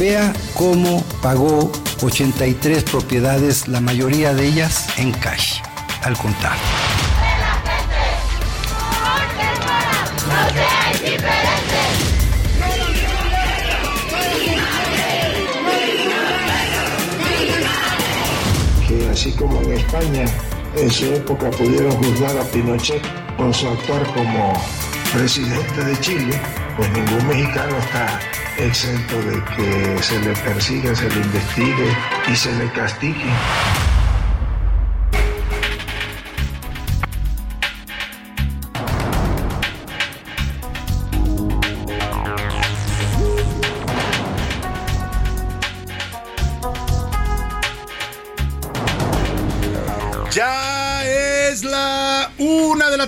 Vea cómo pagó 83 propiedades, la mayoría de ellas en cash, al contar. Que así como en España en su época pudieron juzgar a Pinochet por su actuar como presidente de Chile, pues ningún mexicano está exento de que se le persiga, se le investigue y se le castigue.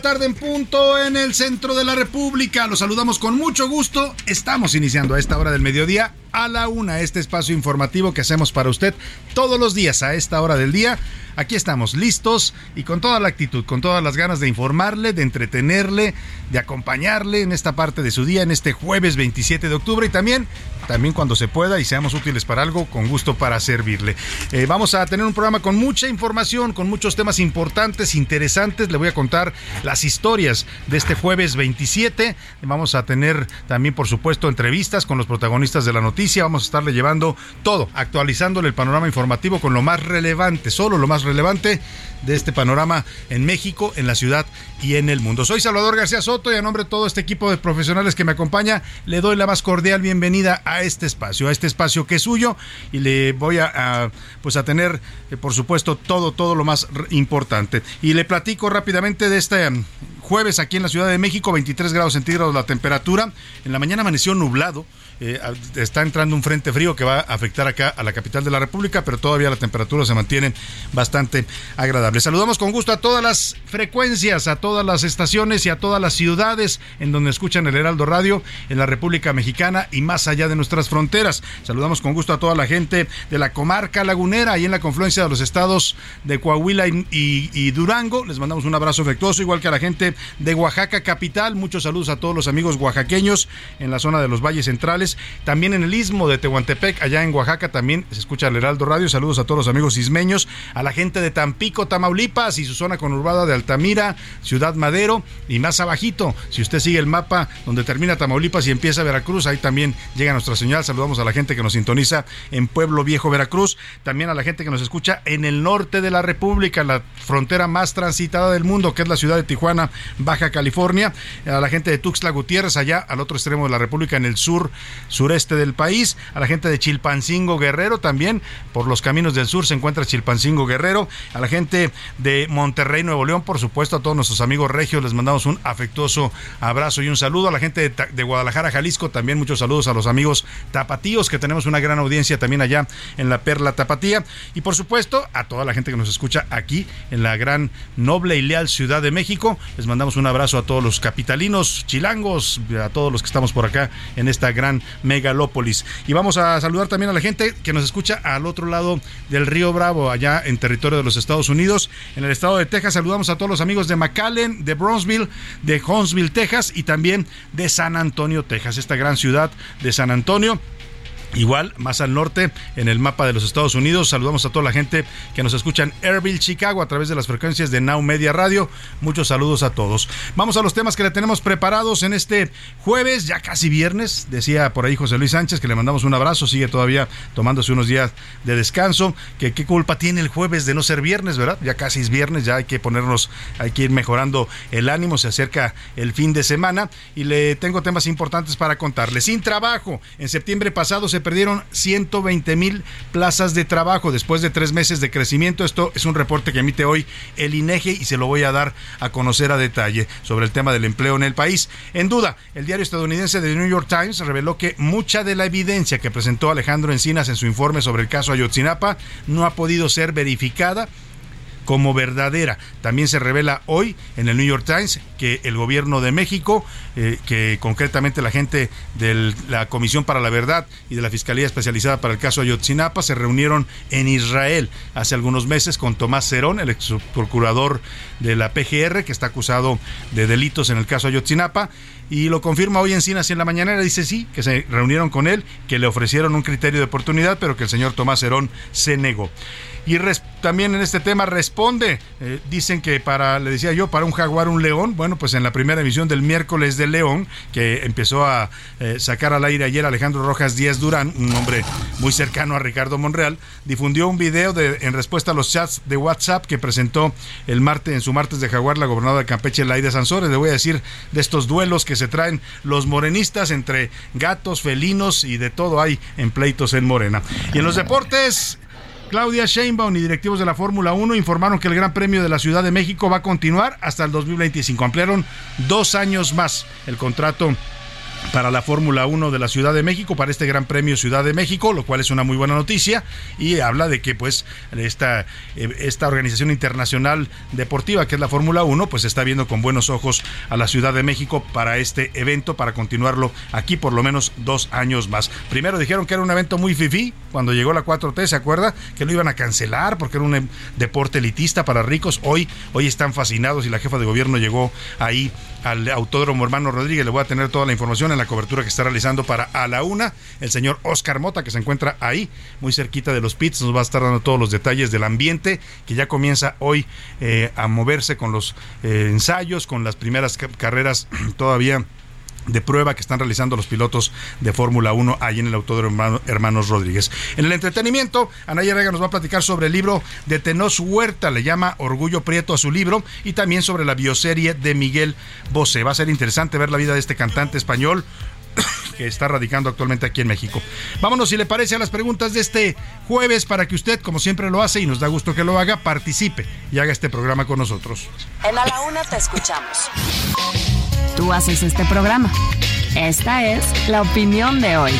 Tarde en punto en el centro de la República. Los saludamos con mucho gusto. Estamos iniciando a esta hora del mediodía a la una este espacio informativo que hacemos para usted todos los días a esta hora del día. Aquí estamos listos y con toda la actitud, con todas las ganas de informarle, de entretenerle, de acompañarle en esta parte de su día, en este jueves 27 de octubre y también, también cuando se pueda y seamos útiles para algo, con gusto para servirle. Eh, vamos a tener un programa con mucha información, con muchos temas importantes, interesantes. Le voy a contar las historias de este jueves 27. Vamos a tener también, por supuesto, entrevistas con los protagonistas de la noticia. Vamos a estarle llevando todo, actualizándole el panorama informativo con lo más relevante, solo lo más relevante de este panorama en México, en la ciudad y en el mundo. Soy Salvador García Soto y a nombre de todo este equipo de profesionales que me acompaña, le doy la más cordial bienvenida a este espacio, a este espacio que es suyo y le voy a, pues a tener, eh, por supuesto, todo, todo lo más importante. Y le platico rápidamente de este um, jueves aquí en la Ciudad de México, 23 grados centígrados la temperatura. En la mañana amaneció nublado. Eh, está entrando un frente frío que va a afectar acá a la capital de la República, pero todavía la temperatura se mantiene bastante agradable. Saludamos con gusto a todas las frecuencias, a todas las estaciones y a todas las ciudades en donde escuchan el Heraldo Radio en la República Mexicana y más allá de nuestras fronteras. Saludamos con gusto a toda la gente de la comarca lagunera y en la confluencia de los estados de Coahuila y, Durango. Les mandamos un abrazo afectuoso, igual que a la gente de Oaxaca capital. Muchos saludos a todos los amigos oaxaqueños en la zona de los valles centrales. También en el istmo de Tehuantepec, allá en Oaxaca, también se escucha el Heraldo Radio. Saludos a todos los amigos ismeños, a la gente de Tampico, Tamaulipas y su zona conurbada de Altamira, Ciudad Madero y más abajito. Si usted sigue el mapa donde termina Tamaulipas y empieza Veracruz, ahí también llega nuestra señal. Saludamos a la gente que nos sintoniza en Pueblo Viejo, Veracruz. También a la gente que nos escucha en el norte de la República, la frontera más transitada del mundo, que es la ciudad de Tijuana, Baja California. A la gente de Tuxtla Gutiérrez, allá al otro extremo de la República, en el sur, sureste del país. A la gente de Chilpancingo Guerrero también, por los caminos del sur se encuentra Chilpancingo Guerrero. A la gente de Monterrey, Nuevo León, por supuesto, a todos nuestros amigos regios les mandamos un afectuoso abrazo y un saludo. A la gente de, de Guadalajara, Jalisco, también muchos saludos a los amigos tapatíos, que tenemos una gran audiencia también allá en la Perla Tapatía. Y por supuesto, a toda la gente que nos escucha aquí en la gran, noble y leal Ciudad de México. Les mandamos un abrazo a todos los capitalinos, chilangos, a todos los que estamos por acá en esta gran megalópolis. Y vamos a saludar también a la gente que nos escucha al otro lado del río Bravo, allá en territorio de los Estados Unidos, en el estado de Texas. Saludamos a todos los amigos de McAllen, de Bronzeville, de Huntsville, Texas y también de San Antonio, Texas, esta gran ciudad de San Antonio. Igual, más al norte, en el mapa de los Estados Unidos, saludamos a toda la gente que nos escucha en Airville, Chicago, a través de las frecuencias de Now Media Radio. Muchos saludos a todos. Vamos a los temas que le tenemos preparados en este jueves, ya casi viernes. Decía por ahí José Luis Sánchez que le mandamos un abrazo, sigue todavía tomándose unos días de descanso. Que qué culpa tiene el jueves de no ser viernes, ¿verdad? Ya casi es viernes, ya hay que ponernos, hay que ir mejorando el ánimo, se acerca el fin de semana y le tengo temas importantes para contarle. Sin trabajo, en septiembre pasado se perdieron 120 mil plazas de trabajo después de tres meses de crecimiento. Esto es un reporte que emite hoy el INEGI y se lo voy a dar a conocer a detalle sobre el tema del empleo en el país. En duda, el diario estadounidense The New York Times reveló que mucha de la evidencia que presentó Alejandro Encinas en su informe sobre el caso Ayotzinapa no ha podido ser verificada como verdadera. También se revela hoy en el New York Times que el gobierno de México, eh, que concretamente la gente de la Comisión para la Verdad y de la Fiscalía Especializada para el caso Ayotzinapa se reunieron en Israel hace algunos meses con Tomás Cerón, el ex procurador de la PGR, que está acusado de delitos en el caso Ayotzinapa. Y lo confirma hoy en Cinas en la mañanera. Dice sí, que se reunieron con él, que le ofrecieron un criterio de oportunidad, pero que el señor Tomás Cerón se negó. Y también en este tema responde, eh, dicen que para, le decía yo, para un jaguar un león, bueno, pues en la primera emisión del miércoles de León, que empezó a eh, sacar al aire ayer Alejandro Rojas Díaz Durán, un hombre muy cercano a Ricardo Monreal, difundió un video de, en respuesta a los chats de WhatsApp que presentó el martes, en su martes de jaguar la gobernadora de Campeche, Laida Sansores. Le voy a decir de estos duelos que se traen los morenistas entre gatos, felinos y de todo hay en pleitos en Morena. Y en los deportes, Claudia Sheinbaum y directivos de la Fórmula 1 informaron que el Gran Premio de la Ciudad de México va a continuar hasta el 2025. Ampliaron dos años más el contrato para la Fórmula 1 de la Ciudad de México, para este Gran Premio Ciudad de México, lo cual es una muy buena noticia y habla de que pues esta, eh, esta organización internacional deportiva que es la Fórmula 1 pues está viendo con buenos ojos a la Ciudad de México para este evento, para continuarlo aquí por lo menos dos años más. Primero dijeron que era un evento muy fifí, cuando llegó la 4T, ¿se acuerda? Que lo iban a cancelar porque era un em, deporte elitista para ricos. Hoy, hoy están fascinados y la jefa de gobierno llegó ahí al Autódromo Hermano Rodríguez. Le voy a tener toda la información en la cobertura que está realizando para A la Una. El señor Oscar Mota, que se encuentra ahí, muy cerquita de los pits, nos va a estar dando todos los detalles del ambiente, que ya comienza hoy eh, a moverse con los eh, ensayos, con las primeras carreras todavía de prueba que están realizando los pilotos de Fórmula 1 ahí en el Autódromo Hermanos Rodríguez. En el entretenimiento, Anaya Rega nos va a platicar sobre el libro de Tenos Huerta, le llama Orgullo Prieto a su libro, y también sobre la bioserie de Miguel Bosé. Va a ser interesante ver la vida de este cantante español que está radicando actualmente aquí en México. Vámonos, si le parece, a las preguntas de este jueves para que usted, como siempre lo hace y nos da gusto que lo haga, participe y haga este programa con nosotros. En A la Una te escuchamos. Tú haces este programa. Esta es la opinión de hoy.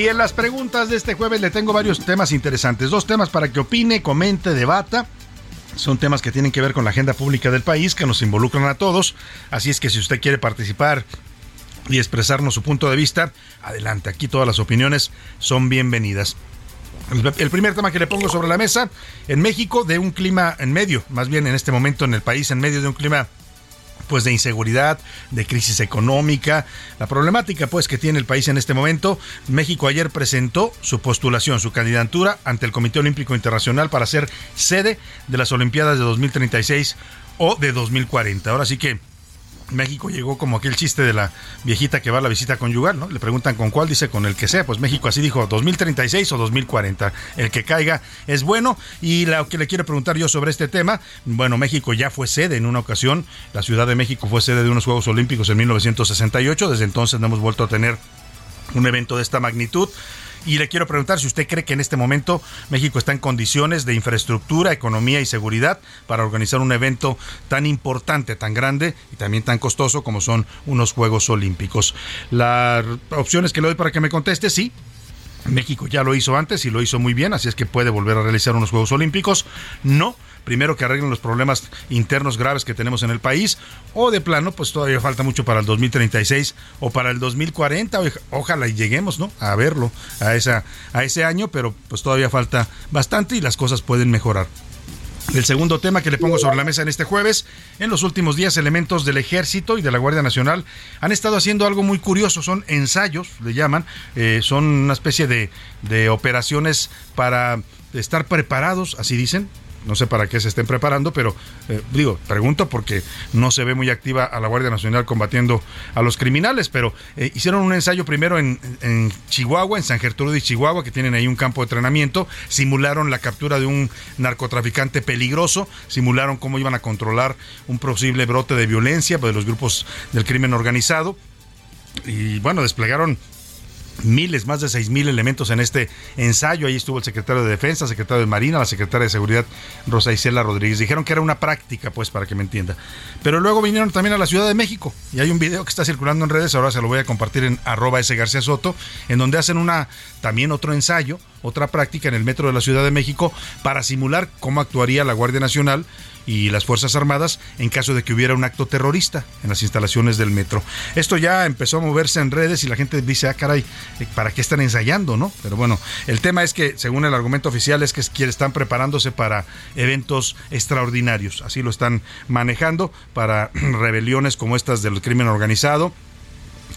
Y en las preguntas de este jueves le tengo varios temas interesantes. Dos temas para que opine, comente, debata. Son temas que tienen que ver con la agenda pública del país, que nos involucran a todos. Así es que si usted quiere participar y expresarnos su punto de vista, adelante. Aquí todas las opiniones son bienvenidas. El primer tema que le pongo sobre la mesa, en México, de un clima en medio, más bien en este momento en el país, en medio de un clima pues de inseguridad, de crisis económica, la problemática pues que tiene el país en este momento. México ayer presentó su postulación, su candidatura ante el Comité Olímpico Internacional para ser sede de las Olimpiadas de 2036 o de 2040. Ahora sí que México llegó como aquel chiste de la viejita que va a la visita conyugal, ¿no? Le preguntan con cuál, dice con el que sea. Pues México así dijo, 2036 o 2040. El que caiga es bueno. Y lo que le quiero preguntar yo sobre este tema, bueno, México ya fue sede en una ocasión. La Ciudad de México fue sede de unos Juegos Olímpicos en 1968. Desde entonces no hemos vuelto a tener un evento de esta magnitud. Y le quiero preguntar si usted cree que en este momento México está en condiciones de infraestructura, economía y seguridad para organizar un evento tan importante, tan grande y también tan costoso como son unos Juegos Olímpicos. Las opciones que le doy para que me conteste, sí, México ya lo hizo antes y lo hizo muy bien, así es que puede volver a realizar unos Juegos Olímpicos. No, primero que arreglen los problemas internos graves que tenemos en el país, o de plano, pues todavía falta mucho para el 2036 o para el 2040. Ojalá y lleguemos, ¿no? A verlo a, esa, a ese año, pero pues todavía falta bastante y las cosas pueden mejorar. El segundo tema que le pongo sobre la mesa en este jueves, en los últimos días elementos del ejército y de la Guardia Nacional han estado haciendo algo muy curioso, son ensayos, le llaman, eh, son una especie de, de operaciones para estar preparados, así dicen, no sé para qué se estén preparando, pero eh, digo, pregunto porque no se ve muy activa a la Guardia Nacional combatiendo a los criminales, pero eh, hicieron un ensayo primero en, en, Chihuahua, en San Gertrudo y Chihuahua, que tienen ahí un campo de entrenamiento, simularon la captura de un narcotraficante peligroso, simularon cómo iban a controlar un posible brote de violencia de los grupos del crimen organizado. Y bueno, desplegaron miles, más de seis mil elementos en este ensayo. Ahí estuvo el secretario de Defensa, secretario de Marina, la secretaria de Seguridad, Rosa Isela Rodríguez. Dijeron que era una práctica, pues, para que me entienda. Pero luego vinieron también a la Ciudad de México y hay un video que está circulando en redes, ahora se lo voy a compartir en arroba ese García Soto, en donde hacen una, también otro ensayo, otra práctica en el metro de la Ciudad de México para simular cómo actuaría la Guardia Nacional y las Fuerzas Armadas en caso de que hubiera un acto terrorista en las instalaciones del metro. Esto ya empezó a moverse en redes y la gente dice, ah, caray, eh, ¿para qué están ensayando, no? Pero bueno, el tema es que, según el argumento oficial, es que están preparándose para eventos extraordinarios. Así lo están manejando para rebeliones como estas del crimen organizado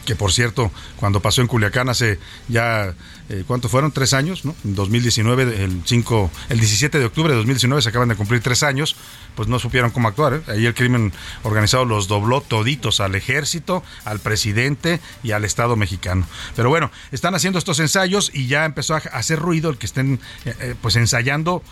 que por cierto, cuando pasó en Culiacán hace ya, eh, ¿cuánto fueron? Tres años, ¿no? En 2019, el 5, el 17 de octubre de 2019 se acaban de cumplir tres años, pues no supieron cómo actuar. ¿eh? Ahí el crimen organizado los dobló toditos al ejército, al presidente y al Estado mexicano. Pero bueno, están haciendo estos ensayos y ya empezó a hacer ruido el que estén eh, pues ensayando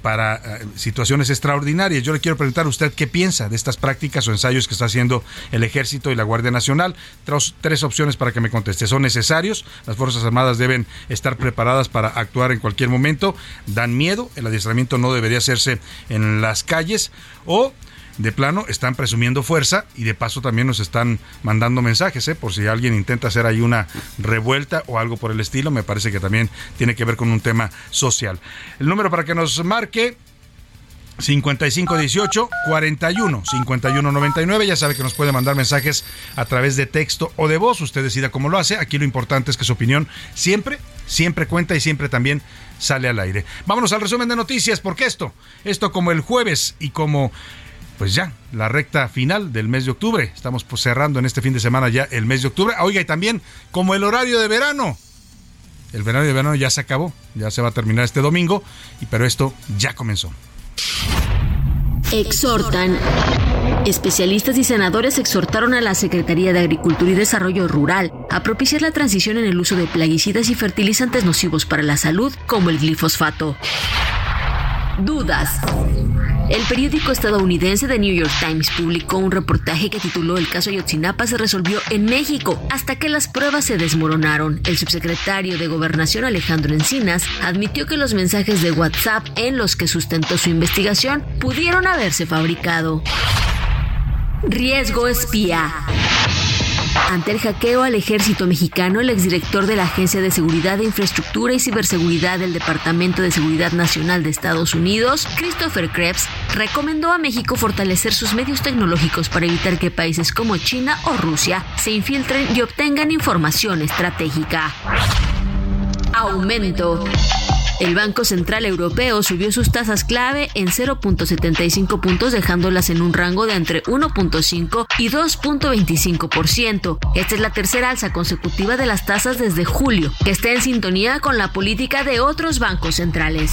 para situaciones extraordinarias. Yo le quiero preguntar a usted qué piensa de estas prácticas o ensayos que está haciendo el ejército y la Guardia Nacional. Tres, tres opciones para que me conteste. Son necesarios, las Fuerzas Armadas deben estar preparadas para actuar en cualquier momento, dan miedo, el adiestramiento no debería hacerse en las calles o de plano están presumiendo fuerza y de paso también nos están mandando mensajes, ¿eh? por si alguien intenta hacer ahí una revuelta o algo por el estilo, me parece que también tiene que ver con un tema social. El número para que nos marque 5518 41 51 99. Ya sabe que nos puede mandar mensajes a través de texto o de voz. Usted decida cómo lo hace. Aquí lo importante es que su opinión siempre, siempre cuenta y siempre también sale al aire. Vámonos al resumen de noticias, porque esto, esto como el jueves y como pues ya, la recta final del mes de octubre. Estamos pues, cerrando en este fin de semana ya el mes de octubre. Oiga, y también como el horario de verano. El verano de verano ya se acabó, ya se va a terminar este domingo, pero esto ya comenzó. Exhortan. Especialistas y senadores exhortaron a la Secretaría de Agricultura y Desarrollo Rural a propiciar la transición en el uso de plaguicidas y fertilizantes nocivos para la salud, como el glifosfato. Dudas. El periódico estadounidense The New York Times publicó un reportaje que tituló El caso Ayotzinapa se resolvió en México hasta que las pruebas se desmoronaron. El subsecretario de Gobernación Alejandro Encinas admitió que los mensajes de WhatsApp en los que sustentó su investigación pudieron haberse fabricado. Riesgo espía. Ante el hackeo al ejército mexicano, el exdirector de la Agencia de Seguridad de Infraestructura y Ciberseguridad del Departamento de Seguridad Nacional de Estados Unidos, Christopher Krebs, recomendó a México fortalecer sus medios tecnológicos para evitar que países como China o Rusia se infiltren y obtengan información estratégica. Aumento. El Banco Central Europeo subió sus tasas clave en 0.75 puntos, dejándolas en un rango de entre 1.5 y 2.25%. Esta es la tercera alza consecutiva de las tasas desde julio, que está en sintonía con la política de otros bancos centrales.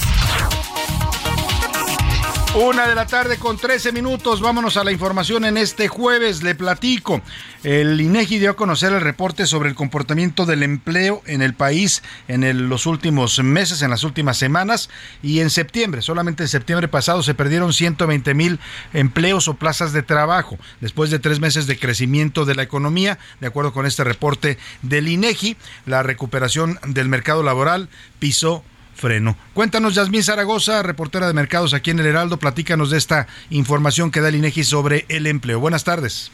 Una de la tarde con 13 minutos. Vámonos a la información en este jueves. Le platico. El INEGI dio a conocer el reporte sobre el comportamiento del empleo en el país en los últimos meses, en las últimas semanas y en septiembre. Solamente en septiembre pasado se perdieron 120 mil empleos o plazas de trabajo después de tres meses de crecimiento de la economía. De acuerdo con este reporte del INEGI, la recuperación del mercado laboral pisó freno. Cuéntanos, Yasmín Zaragoza, reportera de mercados aquí en el Heraldo, platícanos de esta información que da el INEGI sobre el empleo. Buenas tardes.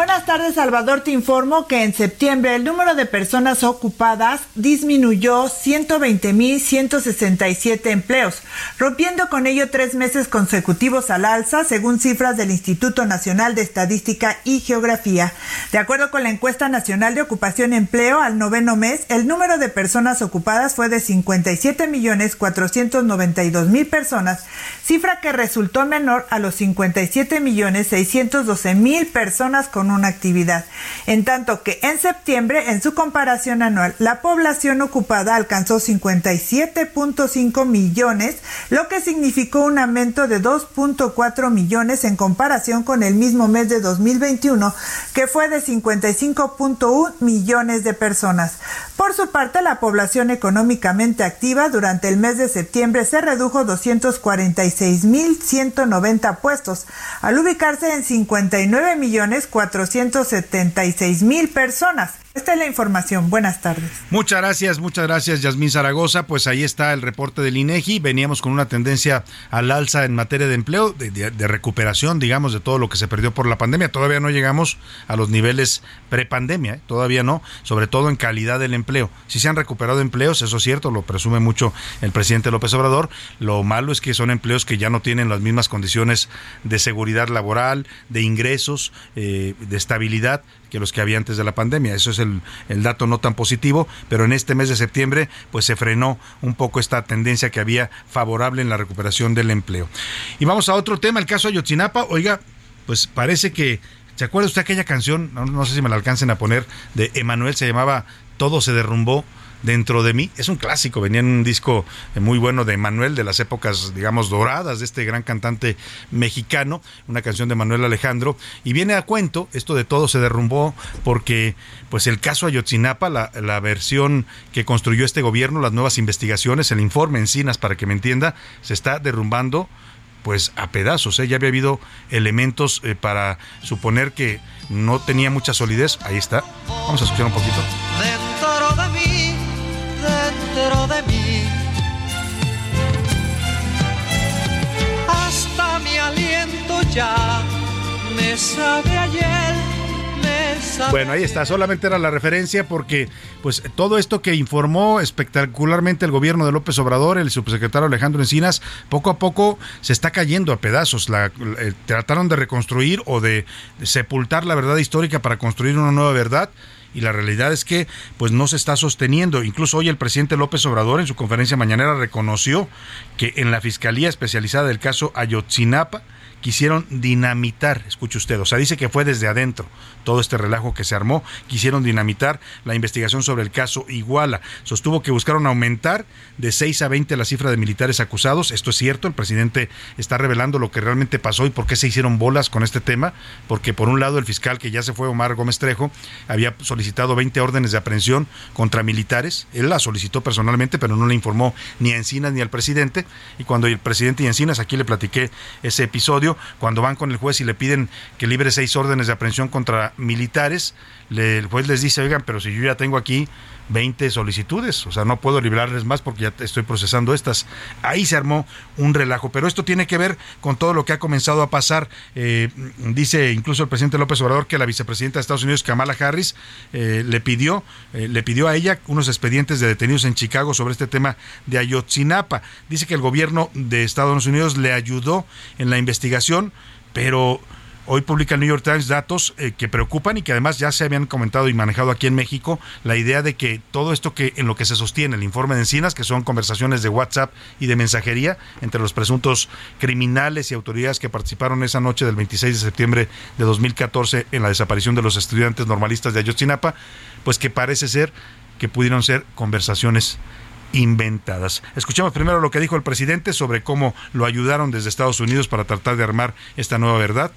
Buenas tardes, Salvador. Te informo que en septiembre el número de personas ocupadas disminuyó 120.167 empleos, rompiendo con ello tres meses consecutivos al alza, según cifras del Instituto Nacional de Estadística y Geografía. De acuerdo con la encuesta nacional de ocupación y empleo, al noveno mes, el número de personas ocupadas fue de 57.492.000 personas, cifra que resultó menor a los 57.612.000 personas con una actividad. En tanto que en septiembre, en su comparación anual, la población ocupada alcanzó 57.5 millones, lo que significó un aumento de 2.4 millones en comparación con el mismo mes de 2021, que fue de 55.1 millones de personas. Por su parte, la población económicamente activa durante el mes de septiembre se redujo 246.190 puestos, al ubicarse en 59 millones 476 mil personas. Esta es la información. Buenas tardes. Muchas gracias, muchas gracias, Yasmín Zaragoza. Pues ahí está el reporte del INEGI. Veníamos con una tendencia al alza en materia de empleo, de, recuperación, digamos, de todo lo que se perdió por la pandemia. Todavía no llegamos a los niveles prepandemia, ¿eh? todavía no, sobre todo en calidad del empleo. Si se han recuperado empleos, eso es cierto, lo presume mucho el presidente López Obrador. Lo malo es que son empleos que ya no tienen las mismas condiciones de seguridad laboral, de ingresos, eh, de estabilidad que los que había antes de la pandemia. Eso es el, dato no tan positivo, pero en este mes de septiembre pues se frenó un poco esta tendencia que había favorable en la recuperación del empleo. Y vamos a otro tema, el caso Ayotzinapa. Oiga, pues parece que ¿Se acuerda usted aquella canción? No, no, sé si me la alcancen a poner, de Emanuel, se llamaba Todo se derrumbó dentro de mí. Es un clásico, venía en un disco eh, muy bueno de Manuel, de las épocas, digamos, doradas de este gran cantante mexicano, una canción de Manuel Alejandro, y viene a cuento, esto de todo se derrumbó porque, pues el caso Ayotzinapa, la, la versión que construyó este gobierno, las nuevas investigaciones, el informe Encinas, para que me entienda, se está derrumbando pues a pedazos. ¿eh? Ya había habido elementos eh, para suponer que no tenía mucha solidez. Ahí está. Vamos a escuchar un poquito bueno, ahí está, solamente era la referencia porque pues todo esto que informó espectacularmente el gobierno de López Obrador, el subsecretario Alejandro Encinas, poco a poco se está cayendo a pedazos. La, eh, trataron de reconstruir o de sepultar la verdad histórica para construir una nueva verdad y la realidad es que pues no se está sosteniendo. Incluso hoy el presidente López Obrador en su conferencia mañanera reconoció que en la Fiscalía Especializada del caso Ayotzinapa quisieron dinamitar, escuche usted, o sea, dice que fue desde adentro todo este relajo que se armó, quisieron dinamitar la investigación sobre el caso Iguala. Sostuvo que buscaron aumentar de 6 a 20 la cifra de militares acusados. Esto es cierto, el presidente está revelando lo que realmente pasó y por qué se hicieron bolas con este tema, porque por un lado el fiscal que ya se fue, Omar Gómez Trejo, había solicitado 20 órdenes de aprehensión contra militares. Él la solicitó personalmente, pero no le informó ni a Encinas ni al presidente. Y cuando el presidente y Encinas, aquí le platiqué ese episodio, cuando van con el juez y le piden que libre seis órdenes de aprehensión contra militares, el juez les dice, oigan, pero si yo ya tengo aquí 20 solicitudes, o sea, no puedo librarles más porque ya estoy procesando estas. Ahí se armó un relajo, pero esto tiene que ver con todo lo que ha comenzado a pasar. Eh, dice incluso el presidente López Obrador que la vicepresidenta de Estados Unidos, Kamala Harris, eh, le pidió, eh, le pidió a ella unos expedientes de detenidos en Chicago sobre este tema de Ayotzinapa. Dice que el gobierno de Estados Unidos le ayudó en la investigación, pero Hoy publica el New York Times datos eh, que preocupan y que además ya se habían comentado y manejado aquí en México, la idea de que todo esto que en lo que se sostiene el informe de Encinas, que son conversaciones de WhatsApp y de mensajería entre los presuntos criminales y autoridades que participaron esa noche del 26 de septiembre de 2014 en la desaparición de los estudiantes normalistas de Ayotzinapa, pues que parece ser que pudieron ser conversaciones inventadas. Escuchemos primero lo que dijo el presidente sobre cómo lo ayudaron desde Estados Unidos para tratar de armar esta nueva verdad.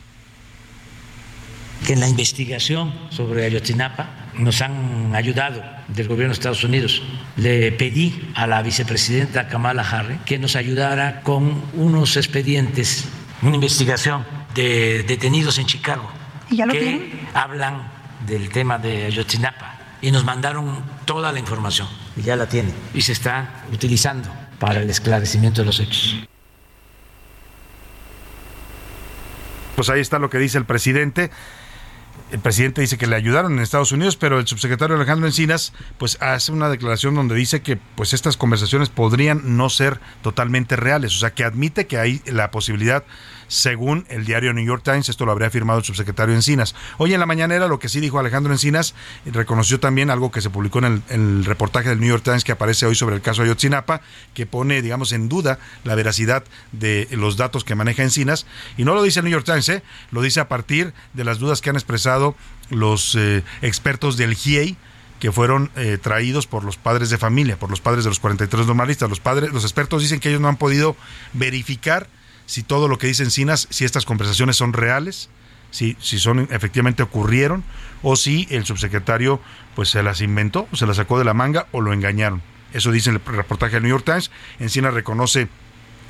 Que en la investigación sobre Ayotzinapa nos han ayudado del gobierno de Estados Unidos. Le pedí a la vicepresidenta Kamala Harris que nos ayudara con unos expedientes, una investigación de detenidos en Chicago ¿Y ya lo que tienen? hablan del tema de Ayotzinapa y nos mandaron toda la información y ya la tienen y se está utilizando para el esclarecimiento de los hechos. Pues ahí está lo que dice el presidente. El presidente dice que le ayudaron en Estados Unidos, pero el subsecretario Alejandro Encinas pues hace una declaración donde dice que pues estas conversaciones podrían no ser totalmente reales, o sea, que admite que hay la posibilidad según el diario New York Times, esto lo habría afirmado el subsecretario Encinas. Hoy en la mañanera lo que sí dijo Alejandro Encinas, reconoció también algo que se publicó en el, en el reportaje del New York Times que aparece hoy sobre el caso Ayotzinapa, que pone, digamos, en duda la veracidad de los datos que maneja Encinas. Y no lo dice el New York Times, ¿eh? lo dice a partir de las dudas que han expresado los eh, expertos del GIEI, que fueron eh, traídos por los padres de familia, por los padres de los 43 normalistas. Los padres, los expertos dicen que ellos no han podido verificar si todo lo que dice Encinas, si estas conversaciones son reales, si, si son efectivamente ocurrieron, o si el subsecretario pues se las inventó, se las sacó de la manga o lo engañaron. Eso dice el reportaje del New York Times. Encinas reconoce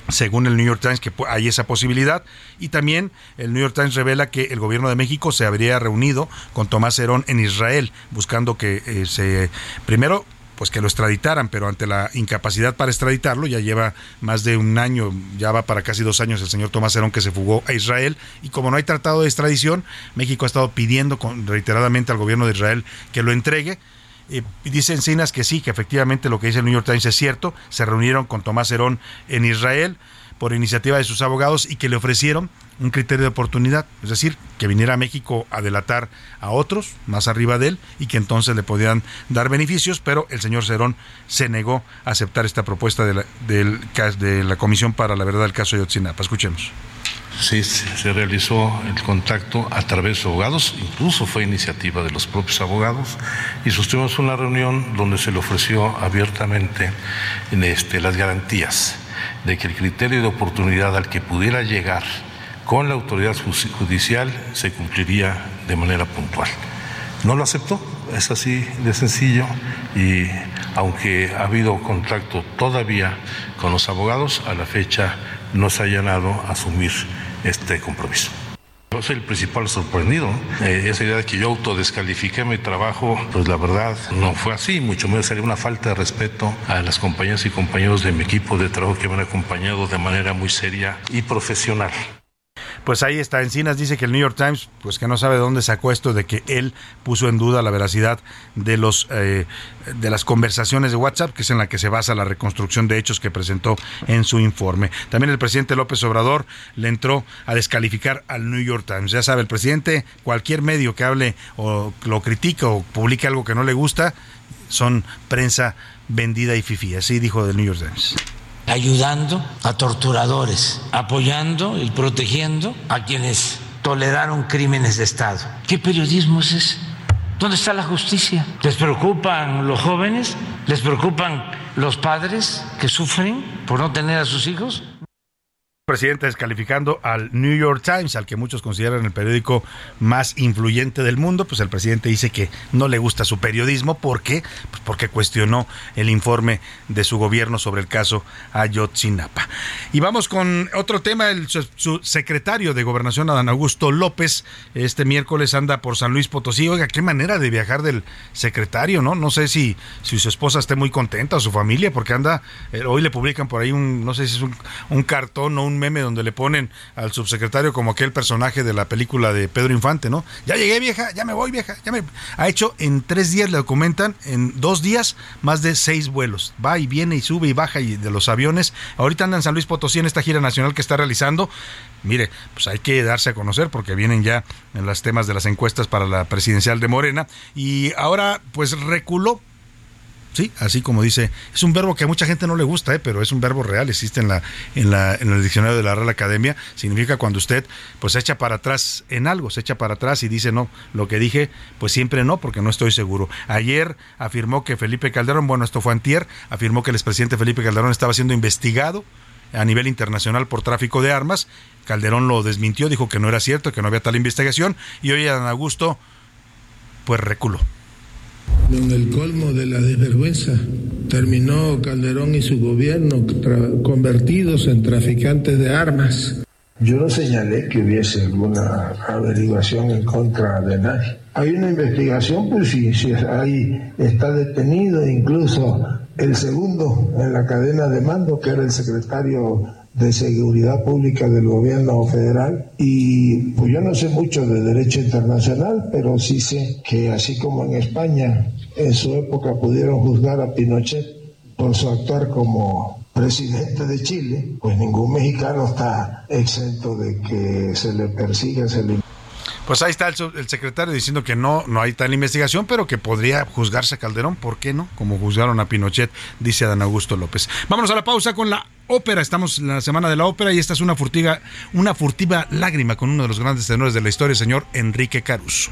según el New York Times, que hay esa posibilidad. Y también el New York Times revela que el gobierno de México se habría reunido con Tomás Herón en Israel, buscando que eh, se, primero, pues que lo extraditaran, pero ante la incapacidad para extraditarlo, ya lleva más de un año, ya va para casi dos años el señor Tomás Herón que se fugó a Israel, y como no hay tratado de extradición, México ha estado pidiendo reiteradamente al gobierno de Israel que lo entregue. Eh, dice Encinas que sí, que efectivamente lo que dice el New York Times es cierto. Se reunieron con Tomás Herón en Israel por iniciativa de sus abogados y que le ofrecieron un criterio de oportunidad, es decir, que viniera a México a delatar a otros más arriba de él y que entonces le podían dar beneficios, pero el señor Cerón se negó a aceptar esta propuesta de la, de la Comisión para la Verdad del caso de Otzinapa. Escuchemos. Sí, se realizó el contacto a través de abogados, incluso fue iniciativa de los propios abogados, y sostuvimos una reunión donde se le ofreció abiertamente este, las garantías de que el criterio de oportunidad al que pudiera llegar con la autoridad judicial se cumpliría de manera puntual. No lo aceptó, es así de sencillo, y aunque ha habido contacto todavía con los abogados, a la fecha no se ha llenado a asumir este compromiso. Yo soy el principal sorprendido. Eh, esa idea de que yo autodescalifiqué mi trabajo, pues la verdad no fue así, mucho menos sería una falta de respeto a las compañeras y compañeros de mi equipo de trabajo que me han acompañado de manera muy seria y profesional pues ahí está. Encinas dice que el New York Times, pues que no sabe de dónde sacó esto de que él puso en duda la veracidad de los eh, de las conversaciones de WhatsApp, que es en la que se basa la reconstrucción de hechos que presentó en su informe. También el presidente López Obrador le entró a descalificar al New York Times. Ya sabe, el presidente, cualquier medio que hable o lo critica o publique algo que no le gusta, son prensa vendida y fifí. Así dijo del New York Times ayudando a torturadores, apoyando y protegiendo a quienes toleraron crímenes de Estado. ¿Qué periodismo es ese? ¿Dónde está la justicia? ¿Les preocupan los jóvenes? ¿Les preocupan los padres que sufren por no tener a sus hijos? Presidente descalificando al New York Times, al que muchos consideran el periódico más influyente del mundo, pues el presidente dice que no le gusta su periodismo, ¿por qué? Pues porque cuestionó el informe de su gobierno sobre el caso Ayotzinapa. Y vamos con otro tema, el su secretario de Gobernación, Adán Augusto López, este miércoles anda por San Luis Potosí. Oiga, qué manera de viajar del secretario, ¿no? No sé si, si su esposa esté muy contenta o su familia, porque anda, eh, hoy le publican por ahí un, no sé si es un, un cartón o un meme donde le ponen al subsecretario como aquel personaje de la película de Pedro Infante, ¿no? Ya llegué, vieja, ya me voy, vieja, ya me... Ha hecho en tres días, le documentan, en dos días, más de seis vuelos. Va y viene y sube y baja y de los aviones. Ahorita anda en San Luis Potosí en esta gira nacional que está realizando. Mire, pues hay que darse a conocer porque vienen ya en los temas de las encuestas para la presidencial de Morena. Y ahora, pues reculó Sí, así como dice, es un verbo que a mucha gente no le gusta, ¿eh? pero es un verbo real, existe en la, en la, en el diccionario de la Real Academia. Significa cuando usted pues se echa para atrás en algo, se echa para atrás y dice no, lo que dije, pues siempre no, porque no estoy seguro. Ayer afirmó que Felipe Calderón, bueno, esto fue antier, afirmó que el expresidente Felipe Calderón estaba siendo investigado a nivel internacional por tráfico de armas. Calderón lo desmintió, dijo que no era cierto, que no había tal investigación, y hoy Dan Augusto pues reculó. En el colmo de la desvergüenza terminó Calderón y su gobierno convertidos en traficantes de armas. Yo no señalé que hubiese alguna averiguación en contra de nadie. Hay una investigación, pues si, si ahí está detenido incluso el segundo en la cadena de mando, que era el secretario de Seguridad Pública del gobierno federal. Y pues yo no sé mucho de derecho internacional, pero sí sé que así como en España en su época pudieron juzgar a Pinochet por su actuar como presidente de Chile, pues ningún mexicano está exento de que se le persiga, se le pues ahí está el, secretario diciendo que no, no hay tal investigación, pero que podría juzgarse a Calderón, ¿por qué no? Como juzgaron a Pinochet, dice Adán Augusto López. Vámonos a la pausa con la ópera. Estamos en la semana de la ópera y esta es una furtiva, una furtiva lágrima con uno de los grandes tenores de la historia, el señor Enrique Caruso.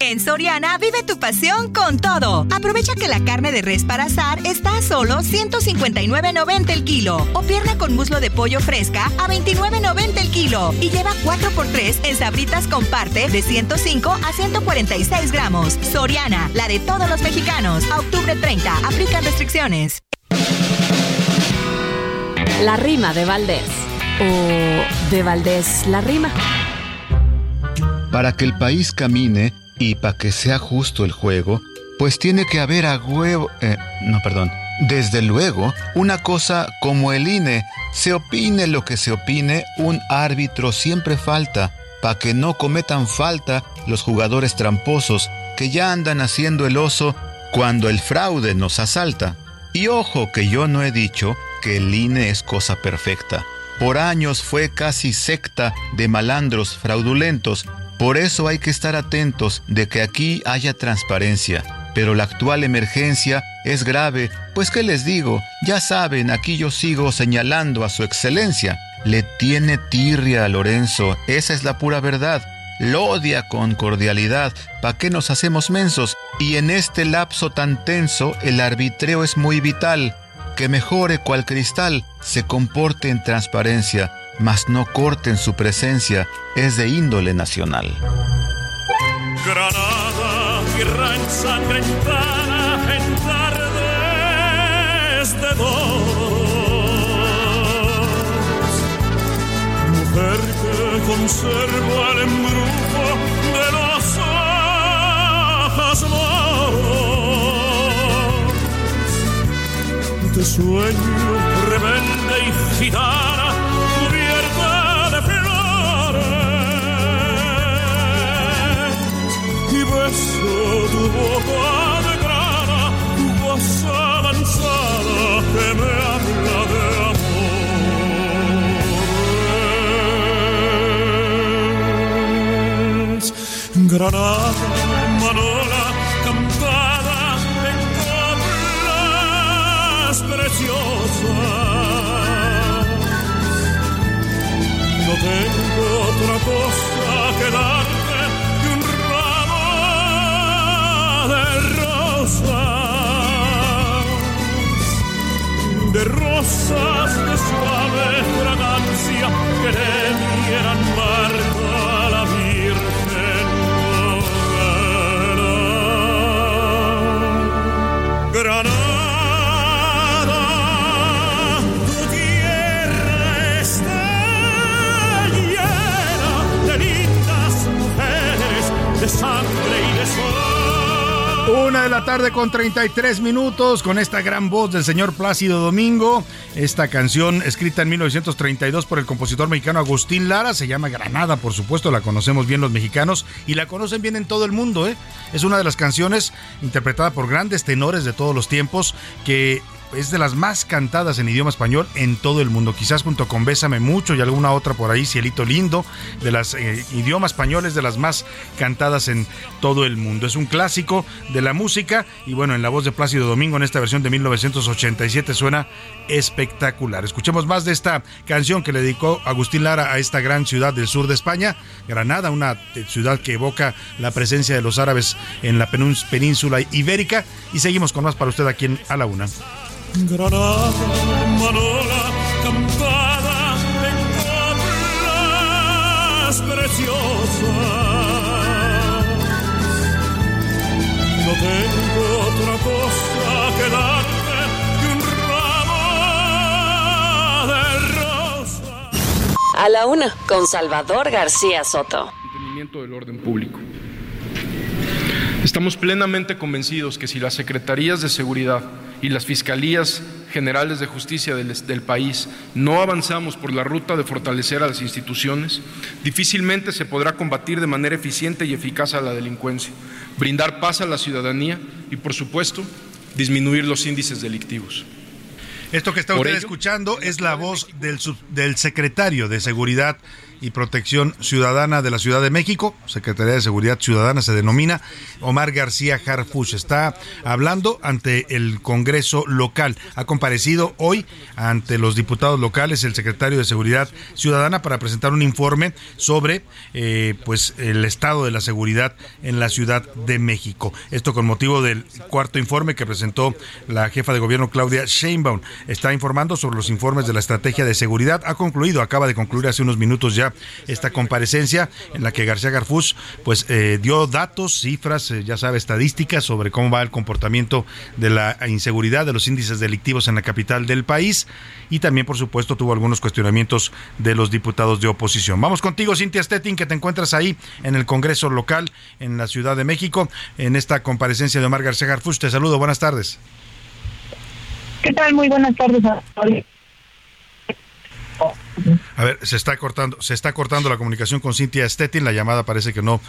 En Soriana vive tu pasión con todo. Aprovecha que la carne de res para asar está a solo 159.90 el kilo o pierna con muslo de pollo fresca a 29.90 el kilo y lleva 4x3 en sabritas con parte de 105 a 146 gramos. Soriana, la de todos los mexicanos. A octubre 30, aplican restricciones. La rima de Valdés o de Valdés la rima. Para que el país camine, y para que sea justo el juego, pues tiene que haber a huevo... Eh, no, perdón. Desde luego, una cosa como el INE, se opine lo que se opine, un árbitro siempre falta, para que no cometan falta los jugadores tramposos que ya andan haciendo el oso cuando el fraude nos asalta. Y ojo que yo no he dicho que el INE es cosa perfecta. Por años fue casi secta de malandros fraudulentos por eso hay que estar atentos de que aquí haya transparencia. Pero la actual emergencia es grave, pues ¿qué les digo? Ya saben, aquí yo sigo señalando a su excelencia. Le tiene tirria a Lorenzo, esa es la pura verdad. Lo odia con cordialidad, ¿pa' qué nos hacemos mensos? Y en este lapso tan tenso, el arbitreo es muy vital. Que mejore cual cristal, se comporte en transparencia mas no corten su presencia, es de índole nacional. Granada, tierra ensangrentada en tardes de dos. Mujer que conserva el embrujo de los ojos moros. De sueño rebelde y gitana tu boca de grana, tu voz avanzada que me habla de amores. Granada, manola, cantada en coplas preciosas. No tengo otra cosa que darte de rosas de suave tarde con 33 minutos con esta gran voz del señor Plácido Domingo. Esta canción escrita en 1932 por el compositor mexicano Agustín Lara se llama Granada, por supuesto, la conocemos bien los mexicanos y la conocen bien en todo el mundo. ¿eh? Es una de las canciones interpretada por grandes tenores de todos los tiempos que es de las más cantadas en idioma español en todo el mundo, quizás junto con Bésame mucho y alguna otra por ahí, Cielito lindo, de las eh, idioma español es de las más cantadas en todo el mundo. Es un clásico de la música y bueno, en la voz de Plácido Domingo en esta versión de 1987 suena espectacular. Escuchemos más de esta canción que le dedicó Agustín Lara a esta gran ciudad del sur de España, Granada, una ciudad que evoca la presencia de los árabes en la península ibérica y seguimos con más para usted aquí en A la Una. Granada, Manola, cantada en coplas preciosas. No tengo otra cosa que darte que un ramo de rosas. A la una, con Salvador García Soto. Mantenimiento del orden público. Estamos plenamente convencidos que si las secretarías de seguridad y las fiscalías generales de justicia del, del, país no avanzamos por la ruta de fortalecer a las instituciones, difícilmente se podrá combatir de manera eficiente y eficaz a la delincuencia, brindar paz a la ciudadanía y, por supuesto, disminuir los índices delictivos. Esto que está usted ello, escuchando es la voz del, del secretario de Seguridad y Protección Ciudadana de la Ciudad de México, Secretaría de Seguridad Ciudadana se denomina, Omar García Harfuch. Está hablando ante el Congreso local. Ha comparecido hoy ante los diputados locales el secretario de Seguridad Ciudadana para presentar un informe sobre eh, pues el estado de la seguridad en la Ciudad de México. Esto con motivo del cuarto informe que presentó la jefa de gobierno Claudia Sheinbaum. Está informando sobre los informes de la estrategia de seguridad. Ha concluido, acaba de concluir hace unos minutos ya esta comparecencia en la que García Garfús pues eh, dio datos, cifras, eh, ya sabe, estadísticas sobre cómo va el comportamiento de la inseguridad, de los índices delictivos en la capital del país y también por supuesto tuvo algunos cuestionamientos de los diputados de oposición. Vamos contigo Cintia Stettin que te encuentras ahí en el Congreso local en la Ciudad de México en esta comparecencia de Omar García Garfús. Te saludo, buenas tardes. ¿Qué tal? Muy buenas tardes. A ver, se está cortando, se está cortando la comunicación con Cintia Stettin. La llamada parece que no,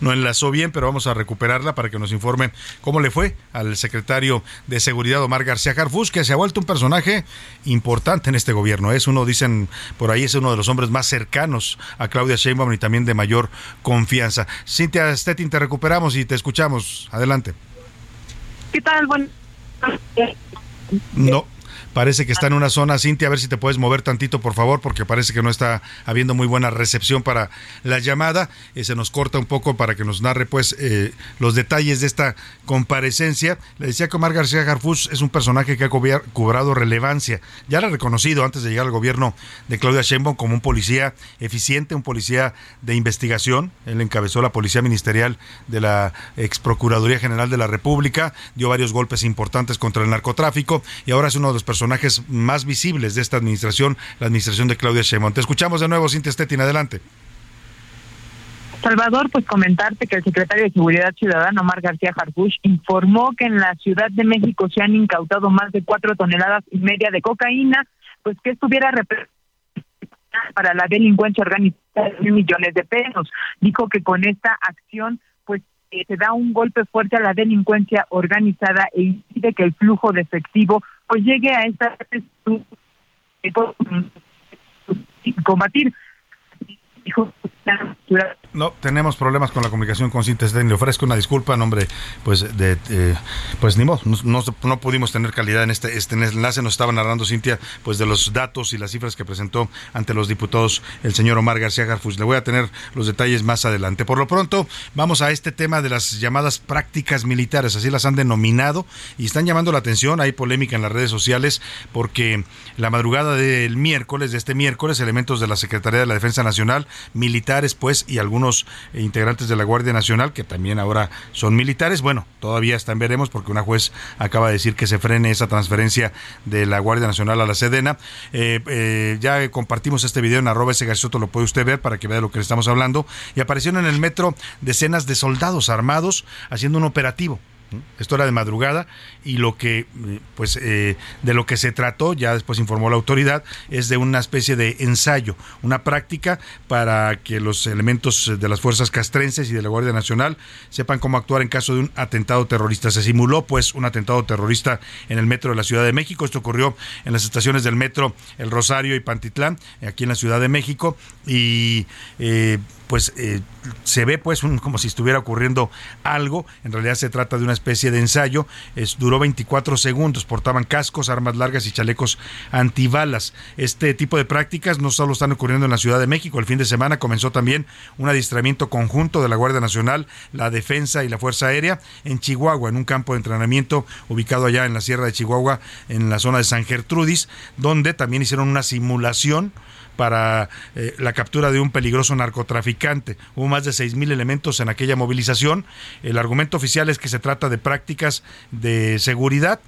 no enlazó bien, pero vamos a recuperarla para que nos informe cómo le fue al secretario de Seguridad Omar García Harfus, que se ha vuelto un personaje importante en este gobierno. Es uno, dicen por ahí, es uno de los hombres más cercanos a Claudia Sheinbaum y también de mayor confianza. Cintia Stettin, te recuperamos y te escuchamos. Adelante. ¿Qué tal? Bueno. No, Parece que está en una zona, Cintia, a ver si te puedes mover tantito, por favor, porque parece que no está habiendo muy buena recepción para la llamada. Eh, se nos corta un poco para que nos narre, pues, eh, los detalles de esta comparecencia. Le decía que Omar García Garfus es un personaje que ha cobrado relevancia. Ya era reconocido antes de llegar al gobierno de Claudia Sheinbaum como un policía eficiente, un policía de investigación. Él encabezó la policía ministerial de la ex Procuraduría General de la República, dio varios golpes importantes contra el narcotráfico y ahora es uno de los personajes más visibles de esta administración, la administración de Claudia Sheinbaum. Te escuchamos de nuevo, Cintia Stettin, adelante. Salvador, pues comentarte que el secretario de Seguridad Ciudadana, Omar García Harfuch, informó que en la Ciudad de México se han incautado más de cuatro toneladas y media de cocaína, pues que estuviera para la delincuencia organizada de millones de pesos. Dijo que con esta acción pues eh, se da un golpe fuerte a la delincuencia organizada e impide que el flujo de efectivo pues llegue a esta combatir no, tenemos problemas con la comunicación con Cintia Stein. Le ofrezco una disculpa nombre, pues, de, pues ni modo, no, no, pudimos tener calidad en este, este enlace. Nos estaba narrando Cintia, pues, de los datos y las cifras que presentó ante los diputados el señor Omar García Garfus. Le voy a tener los detalles más adelante. Por lo pronto, vamos a este tema de las llamadas prácticas militares, así las han denominado, y están llamando la atención. Hay polémica en las redes sociales porque la madrugada del miércoles, de este miércoles, elementos de la Secretaría de la Defensa Nacional, pues, y algunos integrantes de la Guardia Nacional, que también ahora son militares. Bueno, todavía están veremos porque una juez acaba de decir que se frene esa transferencia de la Guardia Nacional a la Sedena. Eh, eh, ya compartimos este video en arroba ese garzoto, lo puede usted ver para que vea de lo que le estamos hablando. Y aparecieron en el metro decenas de soldados armados haciendo un operativo Esto era de madrugada y lo que, pues, eh, de lo que se trató, ya después informó la autoridad, es de una especie de ensayo, una práctica para que los elementos de las fuerzas castrenses y de la Guardia Nacional sepan cómo actuar en caso de un atentado terrorista. Se simuló, pues, un atentado terrorista en el metro de la Ciudad de México. Esto ocurrió en las estaciones del metro El Rosario y Pantitlán, aquí en la Ciudad de México, y eh, pues eh, se ve pues como si estuviera ocurriendo algo. En realidad se trata de una especie de ensayo. Duró 24 segundos. Portaban cascos, armas largas y chalecos antibalas. Este tipo de prácticas no solo están ocurriendo en la Ciudad de México. El fin de semana comenzó también un adiestramiento conjunto de la Guardia Nacional, la Defensa y la Fuerza Aérea en Chihuahua, en un campo de entrenamiento ubicado allá en la Sierra de Chihuahua, en la zona de San Gertrudis, donde también hicieron una simulación para eh, la captura de un peligroso narcotraficante. Hubo más de seis mil elementos en aquella movilización. El argumento oficial es que se trata de prácticas de seguridad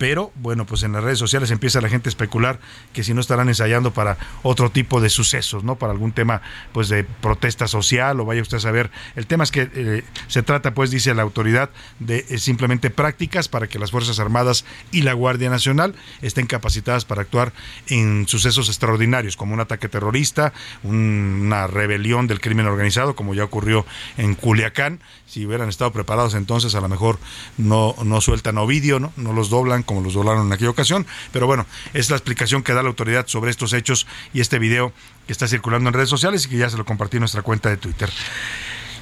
pero bueno, pues en las redes sociales empieza la gente a especular que si no estarán ensayando para otro tipo de sucesos, ¿no? Para algún tema pues de protesta social o vaya usted a saber. El tema es que eh, se trata pues dice la autoridad de eh, simplemente prácticas para que las Fuerzas Armadas y la Guardia Nacional estén capacitadas para actuar en sucesos extraordinarios como un ataque terrorista, una rebelión del crimen organizado como ya ocurrió en Culiacán si hubieran estado preparados entonces a lo mejor no, no sueltan Ovidio, ¿no? no los doblan como los doblaron en aquella ocasión, pero bueno, es la explicación que da la autoridad sobre estos hechos y este video que está circulando en redes sociales y que ya se lo compartí en nuestra cuenta de Twitter.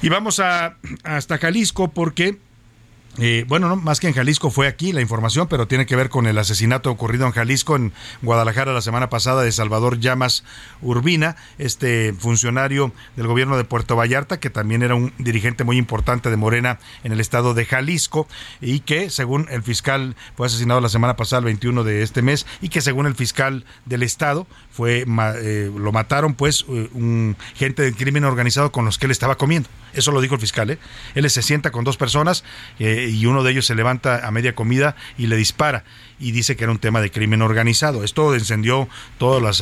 Y vamos a, hasta Jalisco porque bueno, no, más que en Jalisco fue aquí la información, pero tiene que ver con el asesinato ocurrido en Jalisco, en Guadalajara, la semana pasada, de Salvador Llamas Urbina, este funcionario del gobierno de Puerto Vallarta, que también era un dirigente muy importante de Morena en el estado de Jalisco, y que, según el fiscal, fue asesinado la semana pasada, el 21 de este mes, y que, según el fiscal del estado, fue eh, lo mataron, pues, eh, un gente del crimen organizado con los que él estaba comiendo. Eso lo dijo el fiscal. ¿eh? Él se sienta con dos personas eh, y uno de ellos se levanta a media comida y le dispara y dice que era un tema de crimen organizado. Esto encendió todos los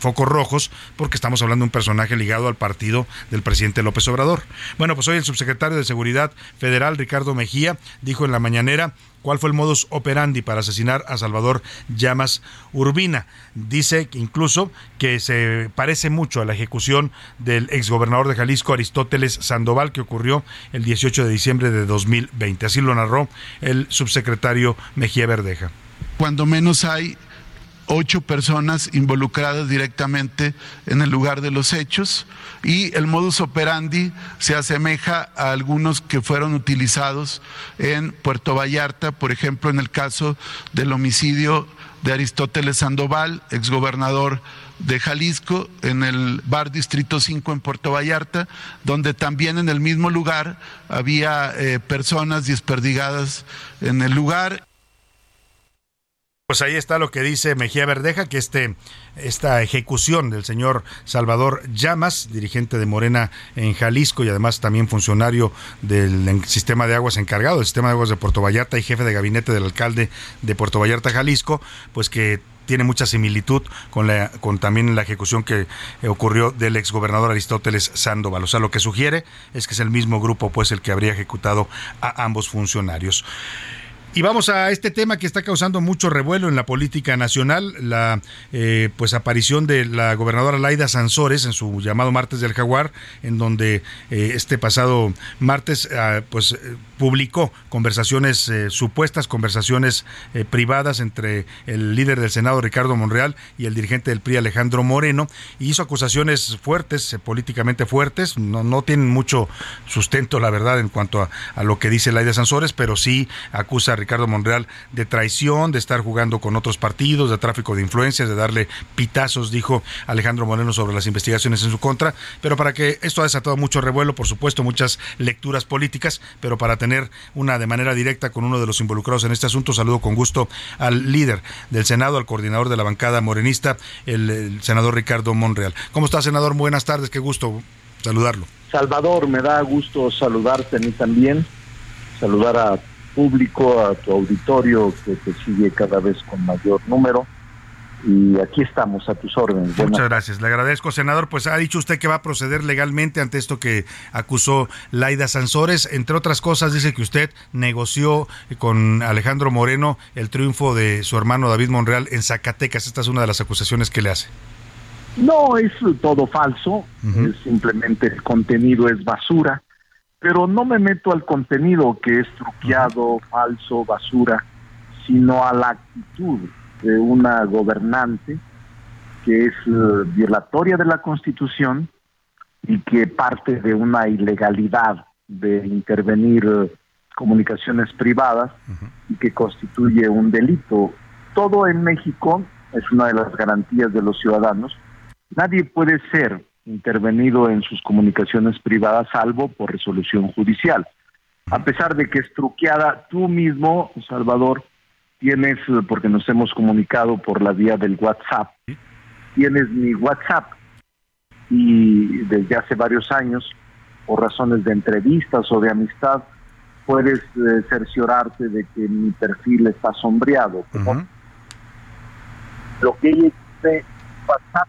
focos rojos porque estamos hablando de un personaje ligado al partido del presidente López Obrador. Bueno, pues hoy el subsecretario de Seguridad Federal, Ricardo Mejía, dijo en la mañanera cuál fue el modus operandi para asesinar a Salvador Llamas Urbina. Dice incluso que se parece mucho a la ejecución del exgobernador de Jalisco, Aristóteles Sandoval, que ocurrió el 18 de diciembre de 2020. Así lo narró el subsecretario Mejía Verdeja. Cuando menos hay ocho personas involucradas directamente en el lugar de los hechos y el modus operandi se asemeja a algunos que fueron utilizados en Puerto Vallarta, por ejemplo, en el caso del homicidio de Aristóteles Sandoval, exgobernador de Jalisco, en el bar Distrito 5 en Puerto Vallarta, donde también en el mismo lugar había eh, personas desperdigadas en el lugar. Pues ahí está lo que dice Mejía Verdeja, que este, esta ejecución del señor Salvador Llamas, dirigente de Morena en Jalisco y además también funcionario del sistema de aguas encargado del sistema de aguas de Puerto Vallarta y jefe de gabinete del alcalde de Puerto Vallarta, Jalisco, pues que tiene mucha similitud con, la, con también la ejecución que ocurrió del exgobernador Aristóteles Sandoval. O sea, lo que sugiere es que es el mismo grupo, pues, el que habría ejecutado a ambos funcionarios. Y vamos a este tema que está causando mucho revuelo en la política nacional, la eh, pues aparición de la gobernadora Laida Sansores en su llamado martes del jaguar, en donde eh, este pasado martes ah, pues eh, publicó conversaciones supuestas conversaciones privadas entre el líder del Senado Ricardo Monreal y el dirigente del PRI Alejandro Moreno y hizo acusaciones fuertes, políticamente fuertes, no, tienen mucho sustento la verdad en cuanto a, a lo que dice Laida Sansores, pero sí acusa a Ricardo Monreal de traición, de estar jugando con otros partidos, de tráfico de influencias, de darle pitazos, dijo Alejandro Moreno sobre las investigaciones en su contra. Pero para que esto ha desatado mucho revuelo, por supuesto, muchas lecturas políticas, pero para tener una de manera directa con uno de los involucrados en este asunto, saludo con gusto al líder del Senado, al coordinador de la bancada morenista, el, el senador Ricardo Monreal. ¿Cómo está, senador? Buenas tardes, qué gusto saludarlo. Salvador, me da gusto saludarte a mí también, saludar a público, a tu auditorio que te sigue cada vez con mayor número. Y aquí estamos a tus órdenes. Muchas gracias, le agradezco, senador. Pues ha dicho usted que va a proceder legalmente ante esto que acusó Laida Sansores. Entre otras cosas, dice que usted negoció con Alejandro Moreno el triunfo de su hermano David Monreal en Zacatecas. Esta es una de las acusaciones que le hace. No, es todo falso, es simplemente el contenido es basura, pero no me meto al contenido que es truqueado, falso, basura, sino a la actitud de una gobernante que es eh, violatoria de la Constitución y que parte de una ilegalidad de intervenir eh, comunicaciones privadas y que constituye un delito. Todo en México es una de las garantías de los ciudadanos. Nadie puede ser intervenido en sus comunicaciones privadas salvo por resolución judicial. A pesar de que es truqueada, tú mismo, Salvador, tienes, eh, porque nos hemos comunicado por la vía del WhatsApp, tienes mi WhatsApp. Y desde hace varios años, por razones de entrevistas o de amistad, puedes eh, cerciorarte de que mi perfil está sombreado. Lo que ella dice WhatsApp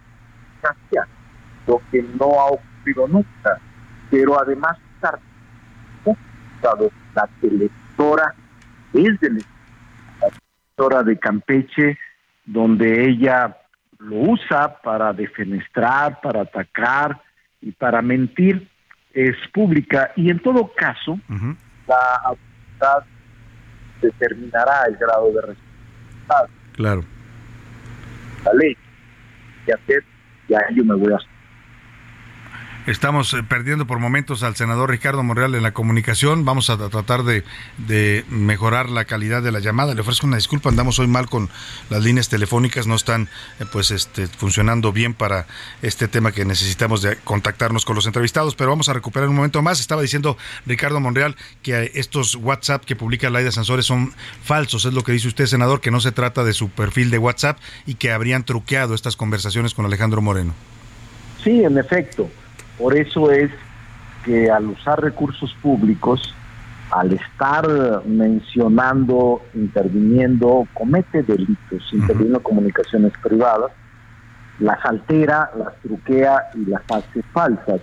lo que no ha ocurrido nunca, pero además la telectora es de Campeche, donde ella lo usa para defenestrar, para atacar y para mentir, es pública y en todo caso la autoridad determinará el grado de responsabilidad. Claro. La ley. Y hacer, ya yo me voy a Estamos eh, perdiendo por momentos al senador Ricardo Monreal en la comunicación. Vamos a tratar de, mejorar la calidad de la llamada. Le ofrezco una disculpa, andamos hoy mal con las líneas telefónicas, no están eh, pues este, funcionando bien para este tema que necesitamos de contactarnos con los entrevistados, pero vamos a recuperar un momento más. Estaba diciendo Ricardo Monreal que estos WhatsApp que publica Laida Sansores son falsos, es lo que dice usted, senador, que no se trata de su perfil de WhatsApp y que habrían truqueado estas conversaciones con Alejandro Moreno. Sí, en efecto. Por eso es que al usar recursos públicos, al estar mencionando, interviniendo, comete delitos, interviniendo comunicaciones privadas, las altera, las truquea y las hace falsas.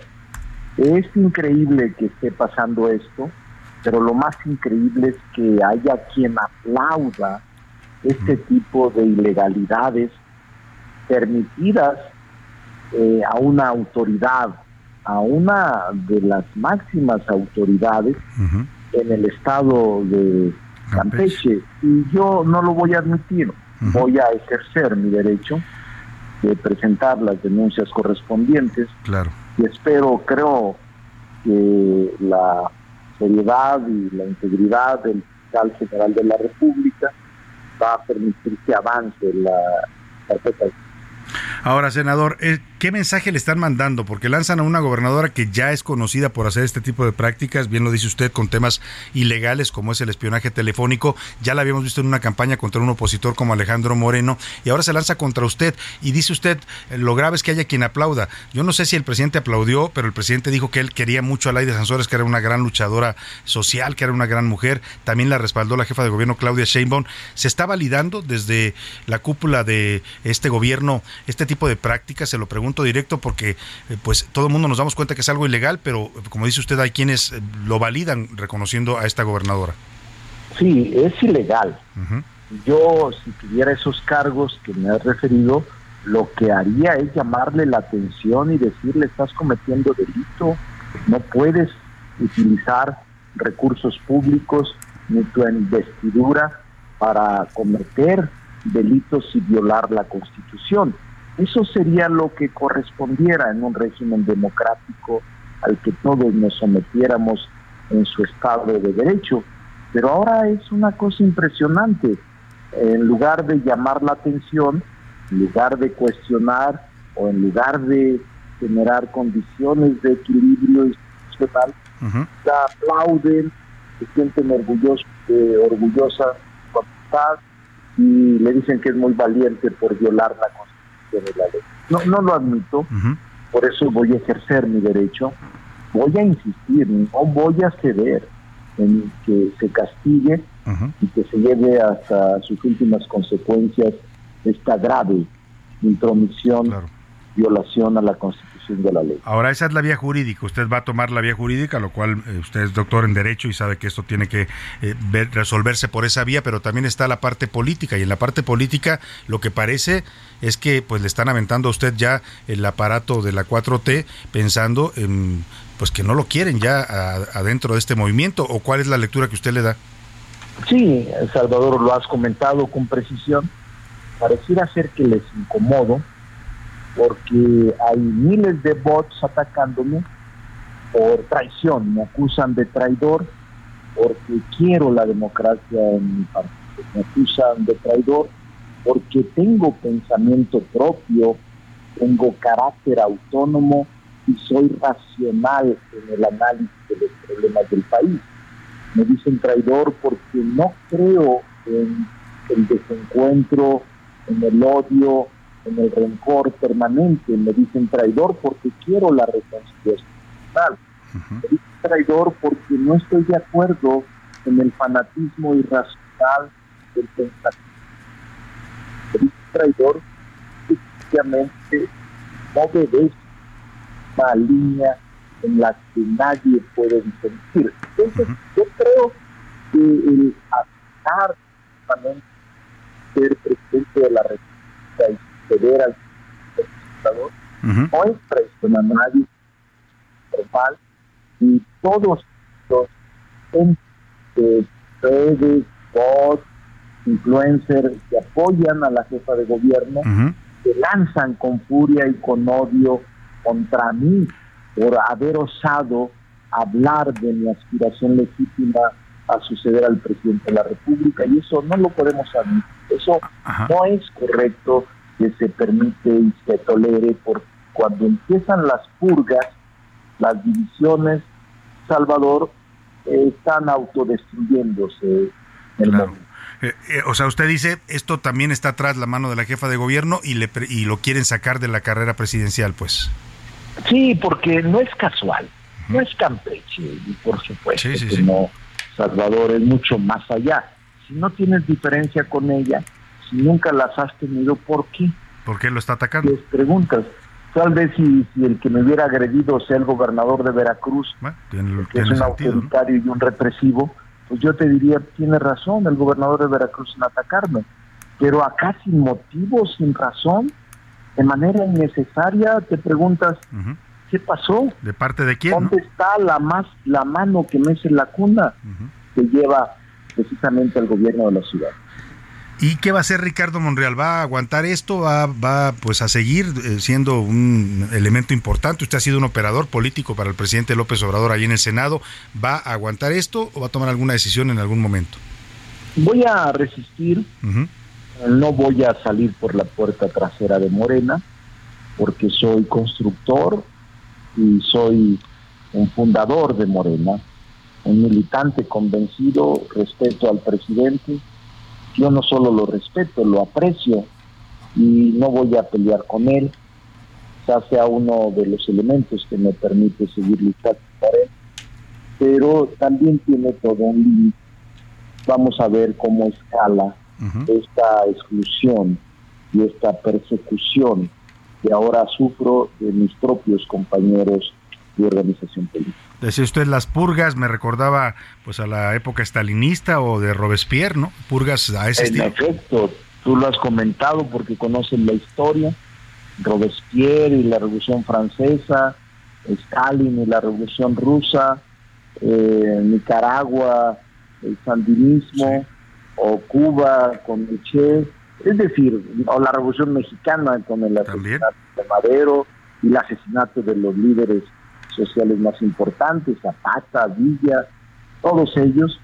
Es increíble que esté pasando esto, pero lo más increíble es que haya quien aplauda este tipo de ilegalidades permitidas eh, a una autoridad a una de las máximas autoridades en el estado de Campeche. Y yo no lo voy a admitir, voy a ejercer mi derecho de presentar las denuncias correspondientes. Claro. Y espero, creo que la seriedad y la integridad del fiscal general de la República va a permitir que avance la carpeta Ahora, senador, eh, ¿qué mensaje le están mandando? Porque lanzan a una gobernadora que ya es conocida por hacer este tipo de prácticas, bien lo dice usted, con temas ilegales como es el espionaje telefónico. Ya la habíamos visto en una campaña contra un opositor como Alejandro Moreno y ahora se lanza contra usted y dice usted, eh, lo grave es que haya quien aplauda. Yo no sé si el presidente aplaudió, pero el presidente dijo que él quería mucho a Laida Sansores, que era una gran luchadora social, que era una gran mujer. También la respaldó la jefa de gobierno Claudia Sheinbaum. ¿Se está validando desde la cúpula de este gobierno este tipo de prácticas? Se lo pregunto directo porque eh, pues todo el mundo nos damos cuenta que es algo ilegal, pero como dice usted, hay quienes eh, lo validan reconociendo a esta gobernadora. Sí, es ilegal. Yo, si tuviera esos cargos que me has referido, lo que haría es llamarle la atención y decirle, estás cometiendo delito, no puedes utilizar recursos públicos ni tu investidura para cometer delitos y violar la Constitución. Eso sería lo que correspondiera en un régimen democrático al que todos nos sometiéramos en su estado de derecho. Pero ahora es una cosa impresionante. En lugar de llamar la atención, en lugar de cuestionar o en lugar de generar condiciones de equilibrio institucional, aplauden, se sienten orgullosos, eh, orgullosas y le dicen que es muy valiente por violar la Constitución la ley. No, no lo admito, por eso voy a ejercer mi derecho, voy a insistir, no voy a ceder en que se castigue y que se lleve hasta sus últimas consecuencias esta grave intromisión, violación a la Constitución de la ley. Ahora, esa es la vía jurídica. Usted va a tomar la vía jurídica, lo cual eh, usted es doctor en Derecho y sabe que esto tiene que eh, ver- resolverse por esa vía, pero también está la parte política. Y en la parte política, lo que parece es que pues le están aventando a usted ya el aparato de la 4T pensando en pues que no lo quieren ya adentro de este movimiento. ¿O cuál es la lectura que usted le da? Sí, Salvador, lo has comentado con precisión. Pareciera ser que les incomodo porque hay miles de bots atacándome por traición. Me acusan de traidor porque quiero la democracia en mi partido. Me acusan de traidor porque tengo pensamiento propio, tengo carácter autónomo y soy racional en el análisis de los problemas del país me dicen traidor porque no creo en el desencuentro, en el odio, en el rencor permanente. Me dicen traidor porque quiero la reconciliación nacional. Me dicen traidor porque no estoy de acuerdo en el fanatismo irracional del pensamiento. Me dicen traidor sencillamente no obedece una línea en la que nadie puede disentir. Entonces, yo creo que el aceptar ser presidente de la República y ceder al dictador no es traicionar a nadie, normal, y todos los de redes, bots, influencers que apoyan a la jefa de gobierno, se lanzan con furia y con odio contra mí por haber osado hablar de mi aspiración legítima a suceder al presidente de la República. Y eso no lo podemos admitir. Eso no es correcto que se permite y se tolere porque cuando empiezan las purgas, las divisiones, Salvador, eh, están autodestruyéndose el momento. Eh, eh, o sea, usted dice, esto también está atrás la mano de la jefa de gobierno y, le, y lo quieren sacar de la carrera presidencial, pues. Sí, porque no es casual, no es Campeche, y por supuesto que no, Salvador es mucho más allá. Si no tienes diferencia con ella, si nunca las has tenido, ¿por qué? ¿Por qué lo está atacando? Les preguntas. Tal vez si, si el que me hubiera agredido sea el gobernador de Veracruz, Tiene, que es tiene un sentido, ¿no? autoritario y un represivo, pues yo te diría, tiene razón el gobernador de Veracruz en atacarme. Pero acá sin motivo, sin razón, de manera innecesaria, te preguntas, ¿qué pasó? ¿De parte de quién? ¿Dónde está la más la mano que mece la cuna que lleva precisamente al gobierno de la ciudad? ¿Y qué va a hacer Ricardo Monreal? ¿Va a aguantar esto? ¿Va, va pues a seguir eh, siendo un elemento importante? Usted ha sido un operador político para el presidente López Obrador ahí en el Senado. ¿Va a aguantar esto o va a tomar alguna decisión en algún momento? Voy a resistir, no voy a salir por la puerta trasera de Morena, porque soy constructor y soy un fundador de Morena, un militante convencido, respeto al presidente. Yo no solo lo respeto, lo aprecio y no voy a pelear con él. Quizás sea uno de los elementos que me permite seguir luchando por él, pero también tiene todo un límite. Vamos a ver cómo escala esta exclusión y esta persecución que ahora sufro de mis propios compañeros de organización política. Decía usted las purgas, me recordaba pues a la época estalinista o de Robespierre, ¿no? Purgas a ese En estilo. efecto, tú lo has comentado porque conoces la historia, Robespierre y la Revolución Francesa, Stalin y la Revolución Rusa, eh, Nicaragua, el sandinismo, o Cuba con el Che, es decir, o la Revolución Mexicana con el asesinato de Madero y el asesinato de los líderes sociales más importantes, Zapata, Villa, todos ellos,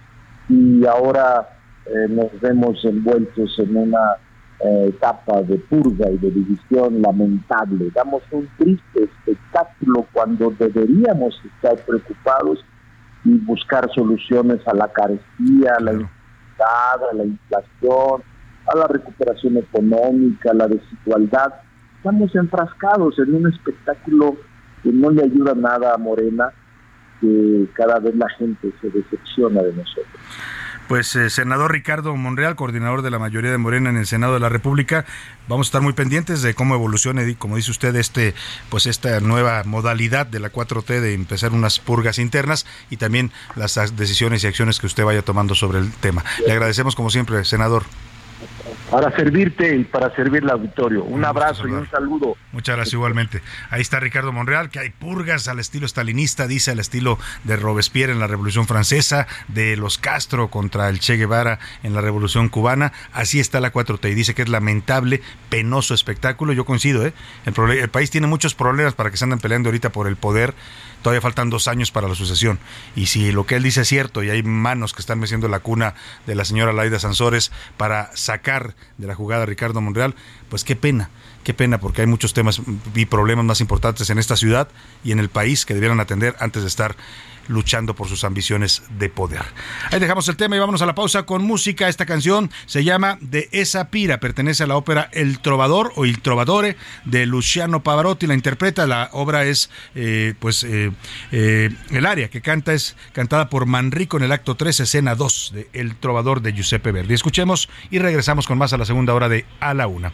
y ahora eh, nos vemos envueltos en una eh, etapa de purga y de división lamentable. Damos un triste espectáculo cuando deberíamos estar preocupados y buscar soluciones a la carestía, a la inseguridad, a la inflación, a la recuperación económica, a la desigualdad. Estamos enfrascados en un espectáculo que no le ayuda nada a Morena, que cada vez la gente se decepciona de nosotros. Pues eh, senador Ricardo Monreal, coordinador de la mayoría de Morena en el Senado de la República, vamos a estar muy pendientes de cómo evolucione, como dice usted, este, pues esta nueva modalidad de la 4T de empezar unas purgas internas y también las decisiones y acciones que usted vaya tomando sobre el tema. Le agradecemos como siempre, senador para servirte y para servir al auditorio. Un abrazo y un saludo. Muchas gracias igualmente. Ahí está Ricardo Monreal, que hay purgas al estilo stalinista, dice al estilo de Robespierre en la Revolución Francesa, de los Castro contra el Che Guevara en la Revolución Cubana. Así está la 4T y dice que es lamentable, penoso espectáculo. Yo coincido, ¿eh? El, el país tiene muchos problemas para que se anden peleando ahorita por el poder todavía faltan dos años para la sucesión. Y si lo que él dice es cierto y hay manos que están meciendo la cuna de la señora Laida Sansores para sacar de la jugada a Ricardo Monreal, pues qué pena, qué pena, porque hay muchos temas y problemas más importantes en esta ciudad y en el país que debieran atender antes de estar luchando por sus ambiciones de poder. Ahí dejamos el tema y vámonos a la pausa con música. Esta canción se llama De esa pira, pertenece a la ópera El Trovador o Il Trovadore de Luciano Pavarotti. La interpreta, la obra es eh, pues eh, eh, el área que canta es cantada por Manrico en el acto 3, escena 2 de El Trovador de Giuseppe Verdi. Escuchemos y regresamos con más a la segunda hora de A la Una.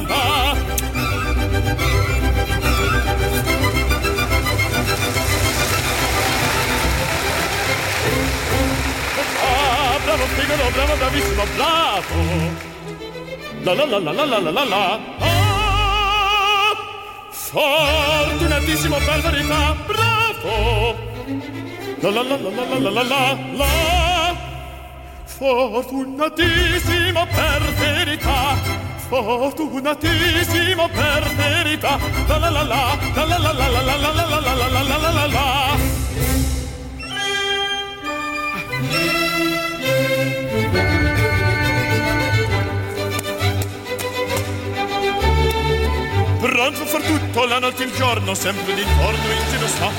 la Ah, bravo Figaro, bravo, bravissimo, bravo La la la la la la la la la Ah, fortunatissimo per verità, bravo La la la la la la la la la Fortunatissimo per verità Fortunatissimo per verità La la la la La la la la la la la la la la la la la la Pronto per tutto la notte e il giorno sempre d'intorno in giro sta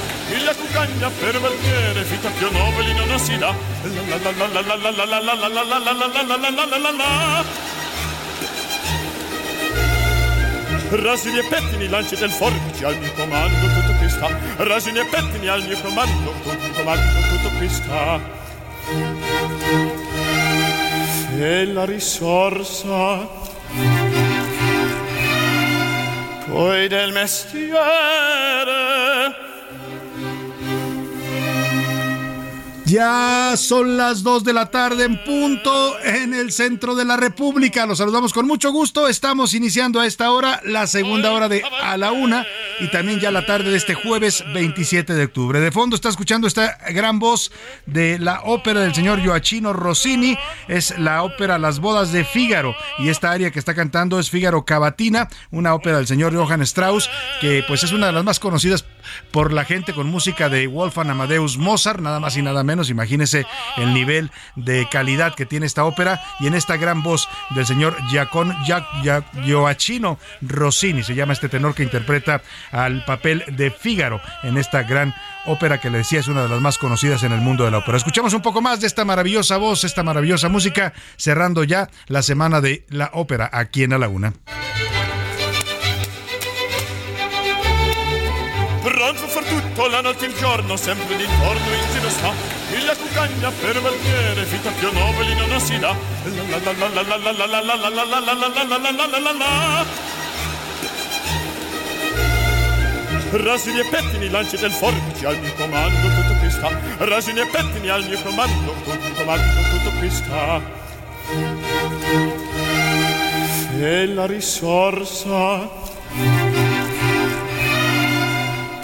la cucagna per valchiere vita più nobili non si dà la la la la la la la la la la la la la la la la la la la Rasini e pettini, lanci del forbice al mio comando, tutto qui sta. Rasini e pettini al mio comando, tutto comando, tutto qui sta. E la risorsa poi del mestiere Ya son las 2 de la tarde en punto en el centro de la República. Los saludamos con mucho gusto. Estamos iniciando a esta hora la segunda hora de A la Una y también ya la tarde de este jueves 27 de octubre. De fondo está escuchando esta gran voz de la ópera del señor Joachino Rossini. Es la ópera Las Bodas de Fígaro y esta área que está cantando es Fígaro Cavatina, una ópera del señor Johann Strauss que pues es una de las más conocidas por la gente con música de Wolfgang Amadeus Mozart, nada más y nada menos Imagínese el nivel de calidad que tiene esta ópera y en esta gran voz del señor Giacon, Gioacchino Rossini, se llama este tenor que interpreta al papel de Fígaro en esta gran ópera que le decía es una de las más conocidas en el mundo de la ópera. Escuchamos un poco más de esta maravillosa voz, esta maravillosa música, cerrando ya la semana de la ópera aquí en la Una. Per tutto la notte e il giorno sempre d'intorno in giro sta la cucagna per valchiere vita più nobili non si dà la la la la la la la la la la la la la la la la la Rasini e pettini, lanci del forbice al mio comando, tutto qui sta. Rasini e pettini al mio comando, tutto comando, tutto qui sta. E la risorsa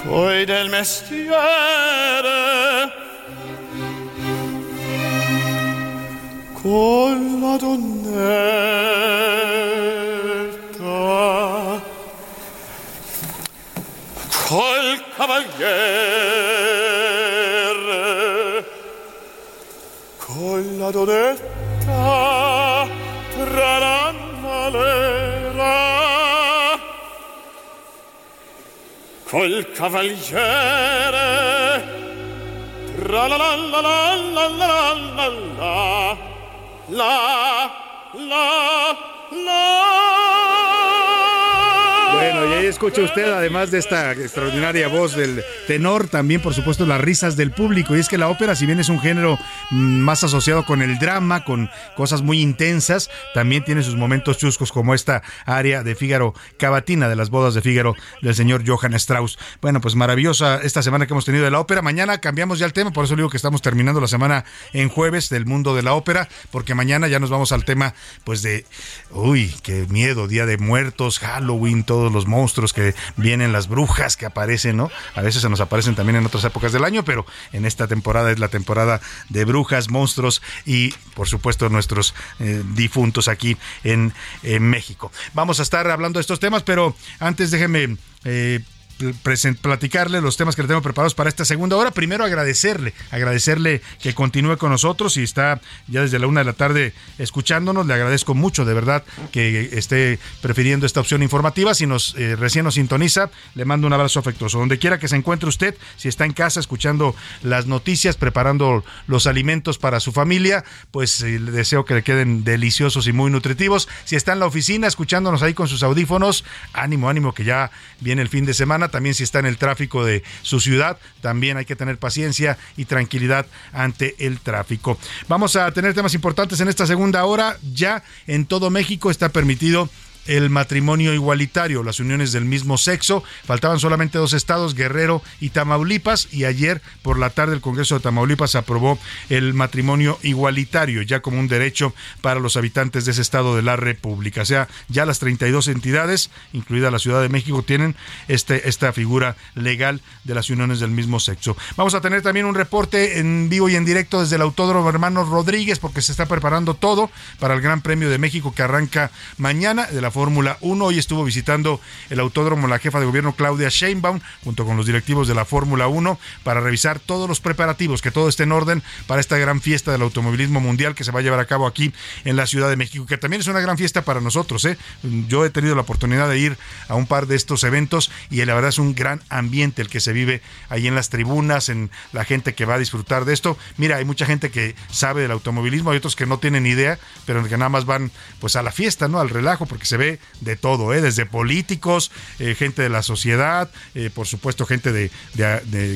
poi del mestiere con la donnetta col cavaliere. Con la donnetta tra la malera. Col cavaliere. Tra la la la la la la la la. La la Bueno, y ahí escucha usted, además de esta extraordinaria voz del tenor, también por supuesto las risas del público. Y es que la ópera, si bien es un género mm, más asociado con el drama, con cosas muy intensas, también tiene sus momentos chuscos como esta área de Fígaro Cavatina, de las bodas de Fígaro del señor Johann Strauss. Bueno, pues maravillosa esta semana que hemos tenido de la ópera. Mañana cambiamos ya el tema, por eso digo que estamos terminando la semana en jueves del mundo de la ópera, porque mañana ya nos vamos al tema, pues de, uy, qué miedo, Día de Muertos, Halloween, los monstruos que vienen, las brujas que aparecen, ¿no? A veces se nos aparecen también en otras épocas del año, pero en esta temporada es la temporada de brujas, monstruos y, por supuesto, nuestros eh, difuntos aquí en, en, México. Vamos a estar hablando de estos temas, pero antes déjeme... Eh, platicarle los temas que le tengo preparados para esta segunda hora. Primero agradecerle, agradecerle que continúe con nosotros y está ya desde la una de la tarde escuchándonos. Le agradezco mucho, de verdad, que esté prefiriendo esta opción informativa. Si nos eh, recién nos sintoniza, le mando un abrazo afectuoso. Donde quiera que se encuentre usted, si está en casa escuchando las noticias, preparando los alimentos para su familia, pues eh, le deseo que le queden deliciosos y muy nutritivos. Si está en la oficina escuchándonos ahí con sus audífonos, ánimo, ánimo, que ya viene el fin de semana también si está en el tráfico de su ciudad, también hay que tener paciencia y tranquilidad ante el tráfico. Vamos a tener temas importantes en esta segunda hora. Ya en todo México está permitido el matrimonio igualitario, las uniones del mismo sexo. Faltaban solamente dos estados, Guerrero y Tamaulipas, y ayer por la tarde el Congreso de Tamaulipas aprobó el matrimonio igualitario, ya como un derecho para los habitantes de ese estado de la República. O sea, ya las 32 entidades, incluida la Ciudad de México, tienen este, esta figura legal de las uniones del mismo sexo. Vamos a tener también un reporte en vivo y en directo desde el Autódromo Hermanos Rodríguez, porque se está preparando todo para el Gran Premio de México que arranca mañana de la Fórmula 1. Hoy estuvo visitando el autódromo la jefa de gobierno Claudia Sheinbaum junto con los directivos de la Fórmula 1 para revisar todos los preparativos, que todo esté en orden para esta gran fiesta del automovilismo mundial que se va a llevar a cabo aquí en la Ciudad de México, que también es una gran fiesta para nosotros. ¿eh? Yo he tenido la oportunidad de ir a un par de estos eventos y la verdad es un gran ambiente el que se vive ahí en las tribunas, en la gente que va a disfrutar de esto. Mira, hay mucha gente que sabe del automovilismo, hay otros que no tienen idea, pero que nada más van pues a la fiesta, ¿no? Al relajo, porque se de todo, ¿eh? desde políticos, eh, gente de la sociedad, eh, por supuesto gente de,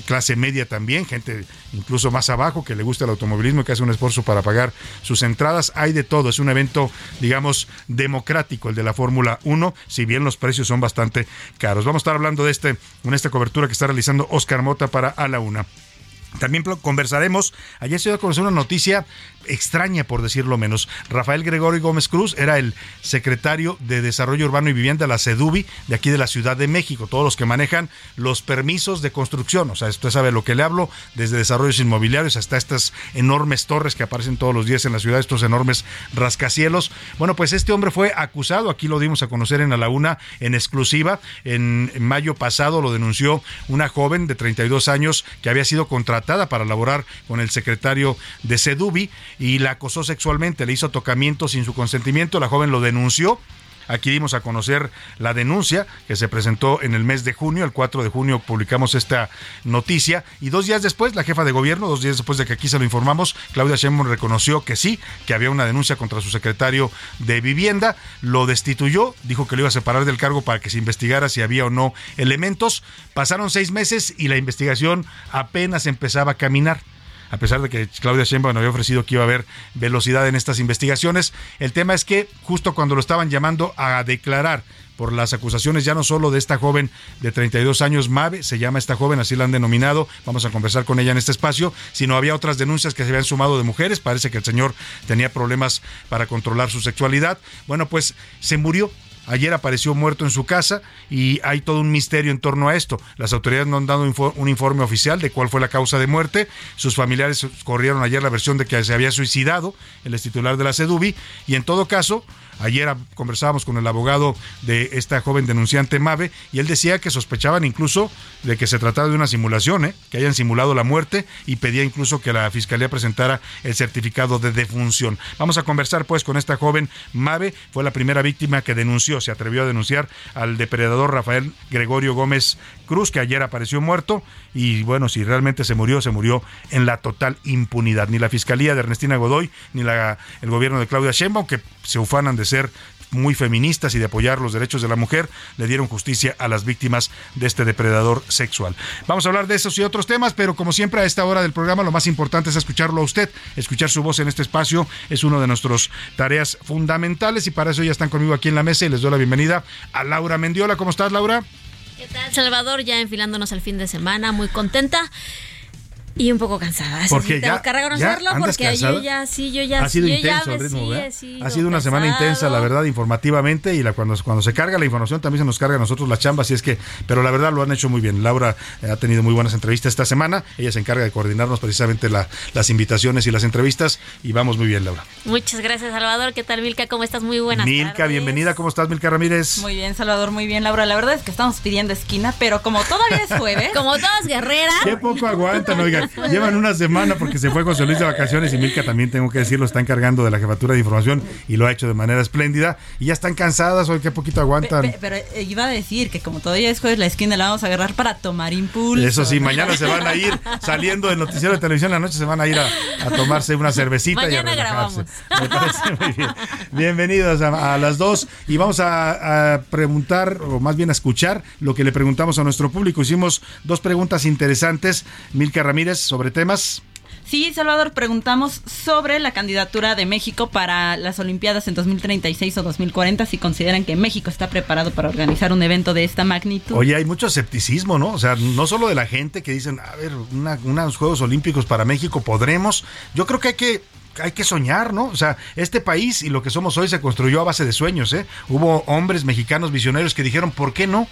clase media también, gente incluso más abajo que le gusta el automovilismo y que hace un esfuerzo para pagar sus entradas. Hay de todo, es un evento, digamos, democrático el de la Fórmula 1, si bien los precios son bastante caros. Vamos a estar hablando de este, en esta cobertura que está realizando Oscar Mota para A la Una. También conversaremos, ayer se dio a conocer una noticia extraña, por decirlo menos. Rafael Gregorio Gómez Cruz era el secretario de Desarrollo Urbano y Vivienda, la CEDUBI, de aquí de la Ciudad de México, todos los que manejan los permisos de construcción. O sea, usted sabe lo que le hablo, desde desarrollos inmobiliarios hasta estas enormes torres que aparecen todos los días en la ciudad, estos enormes rascacielos. Bueno, pues este hombre fue acusado, aquí lo dimos a conocer en la una en exclusiva. En, en mayo pasado lo denunció una joven de 32 años que había sido contratada para laborar con el secretario de CEDUBI y la acosó sexualmente, le hizo tocamiento sin su consentimiento, la joven lo denunció. Aquí dimos a conocer la denuncia que se presentó en el mes de junio, el 4 de junio publicamos esta noticia y dos días después la jefa de gobierno, dos días después de que aquí se lo informamos, Claudia Sheinbaum reconoció que sí, que había una denuncia contra su secretario de vivienda, lo destituyó, dijo que lo iba a separar del cargo para que se investigara si había o no elementos. Pasaron seis meses y la investigación apenas empezaba a caminar a pesar de que Claudia Sheinbaum había ofrecido que iba a haber velocidad en estas investigaciones. El tema es que justo cuando lo estaban llamando a declarar por las acusaciones ya no solo de esta joven de 32 años, Mabe, se llama esta joven, así la han denominado, vamos a conversar con ella en este espacio, sino había otras denuncias que se habían sumado de mujeres, parece que el señor tenía problemas para controlar su sexualidad. Bueno, pues se murió Ayer apareció muerto en su casa y hay todo un misterio en torno a esto. Las autoridades no han dado un informe oficial de cuál fue la causa de muerte. Sus familiares corrieron ayer la versión de que se había suicidado el titular de la CEDUBI y en todo caso Ayer conversábamos con el abogado de esta joven denunciante Mave y él decía que sospechaban incluso de que se trataba de una simulación, ¿eh? que hayan simulado la muerte y pedía incluso que la fiscalía presentara el certificado de defunción. Vamos a conversar pues con esta joven Mave, fue la primera víctima que denunció, se atrevió a denunciar al depredador Rafael Gregorio Gómez Cruz, que ayer apareció muerto y bueno, si realmente se murió, se murió en la total impunidad. Ni la fiscalía de Ernestina Godoy, ni la, el gobierno de Claudia Sheinbaum, que se ufanan de ser muy feministas y de apoyar los derechos de la mujer, le dieron justicia a las víctimas de este depredador sexual. Vamos a hablar de esos y otros temas, pero como siempre a esta hora del programa lo más importante es escucharlo a usted, escuchar su voz en este espacio es una de nuestras tareas fundamentales y para eso ya están conmigo aquí en la mesa y les doy la bienvenida a Laura Mendiola. ¿Cómo estás, Laura? ¿Qué tal, Salvador? Ya enfilándonos al fin de semana, muy contenta. Y un poco cansada. Porque tengo ya, que reconocerlo porque yo ya, sí, yo ya. Ha sido yo intenso ya el ritmo, sí, ¿verdad? he sido Ha sido una semana intensa, la verdad, informativamente y la, cuando, cuando se carga la información también se nos carga a nosotros la chamba, así es que, pero la verdad lo han hecho muy bien. Laura eh, ha tenido muy buenas entrevistas esta semana, ella se encarga de coordinarnos precisamente la- las invitaciones y las entrevistas y vamos muy bien, Laura. Muchas gracias, Salvador. ¿Qué tal, Milka? ¿Cómo estás? Muy buenas Milka, tardes. bienvenida, ¿cómo estás, Milka Ramírez? Muy bien, Salvador, muy bien, Laura. La verdad es que estamos pidiendo esquina, pero como todavía es jueves. como todas guerreras. Qué poco aguantan, oigan. Llevan una semana porque se fue José Luis de vacaciones y Milka también, tengo que decirlo, está encargando de la jefatura de información y lo ha hecho de manera espléndida. Y ya están cansadas, hoy qué poquito aguantan. Pe- pero eh, iba a decir que como todavía es jueves, la esquina la vamos a agarrar para tomar impulso. Eso sí, mañana se van a ir saliendo del noticiero de televisión la noche, se van a ir a, a tomarse una cervecita Mañana y a relajarse. Me parece muy bien. Bienvenidos a, a las dos y vamos a, a preguntar, o más bien a escuchar, lo que le preguntamos a nuestro público. Hicimos dos preguntas interesantes, Milka Ramírez, sobre temas. Sí, Salvador, preguntamos sobre la candidatura de México para las Olimpiadas en 2036 o 2040, si consideran que México está preparado para organizar un evento de esta magnitud. Oye, hay mucho escepticismo, ¿no? O sea, no solo de la gente que dicen, a ver, una- unos Juegos Olímpicos para México, ¿podremos? Yo creo que hay que hay que soñar, ¿no? O sea, este país y lo que somos hoy se construyó a base de sueños, ¿eh? Hubo hombres mexicanos visionarios que dijeron, ¿por qué no?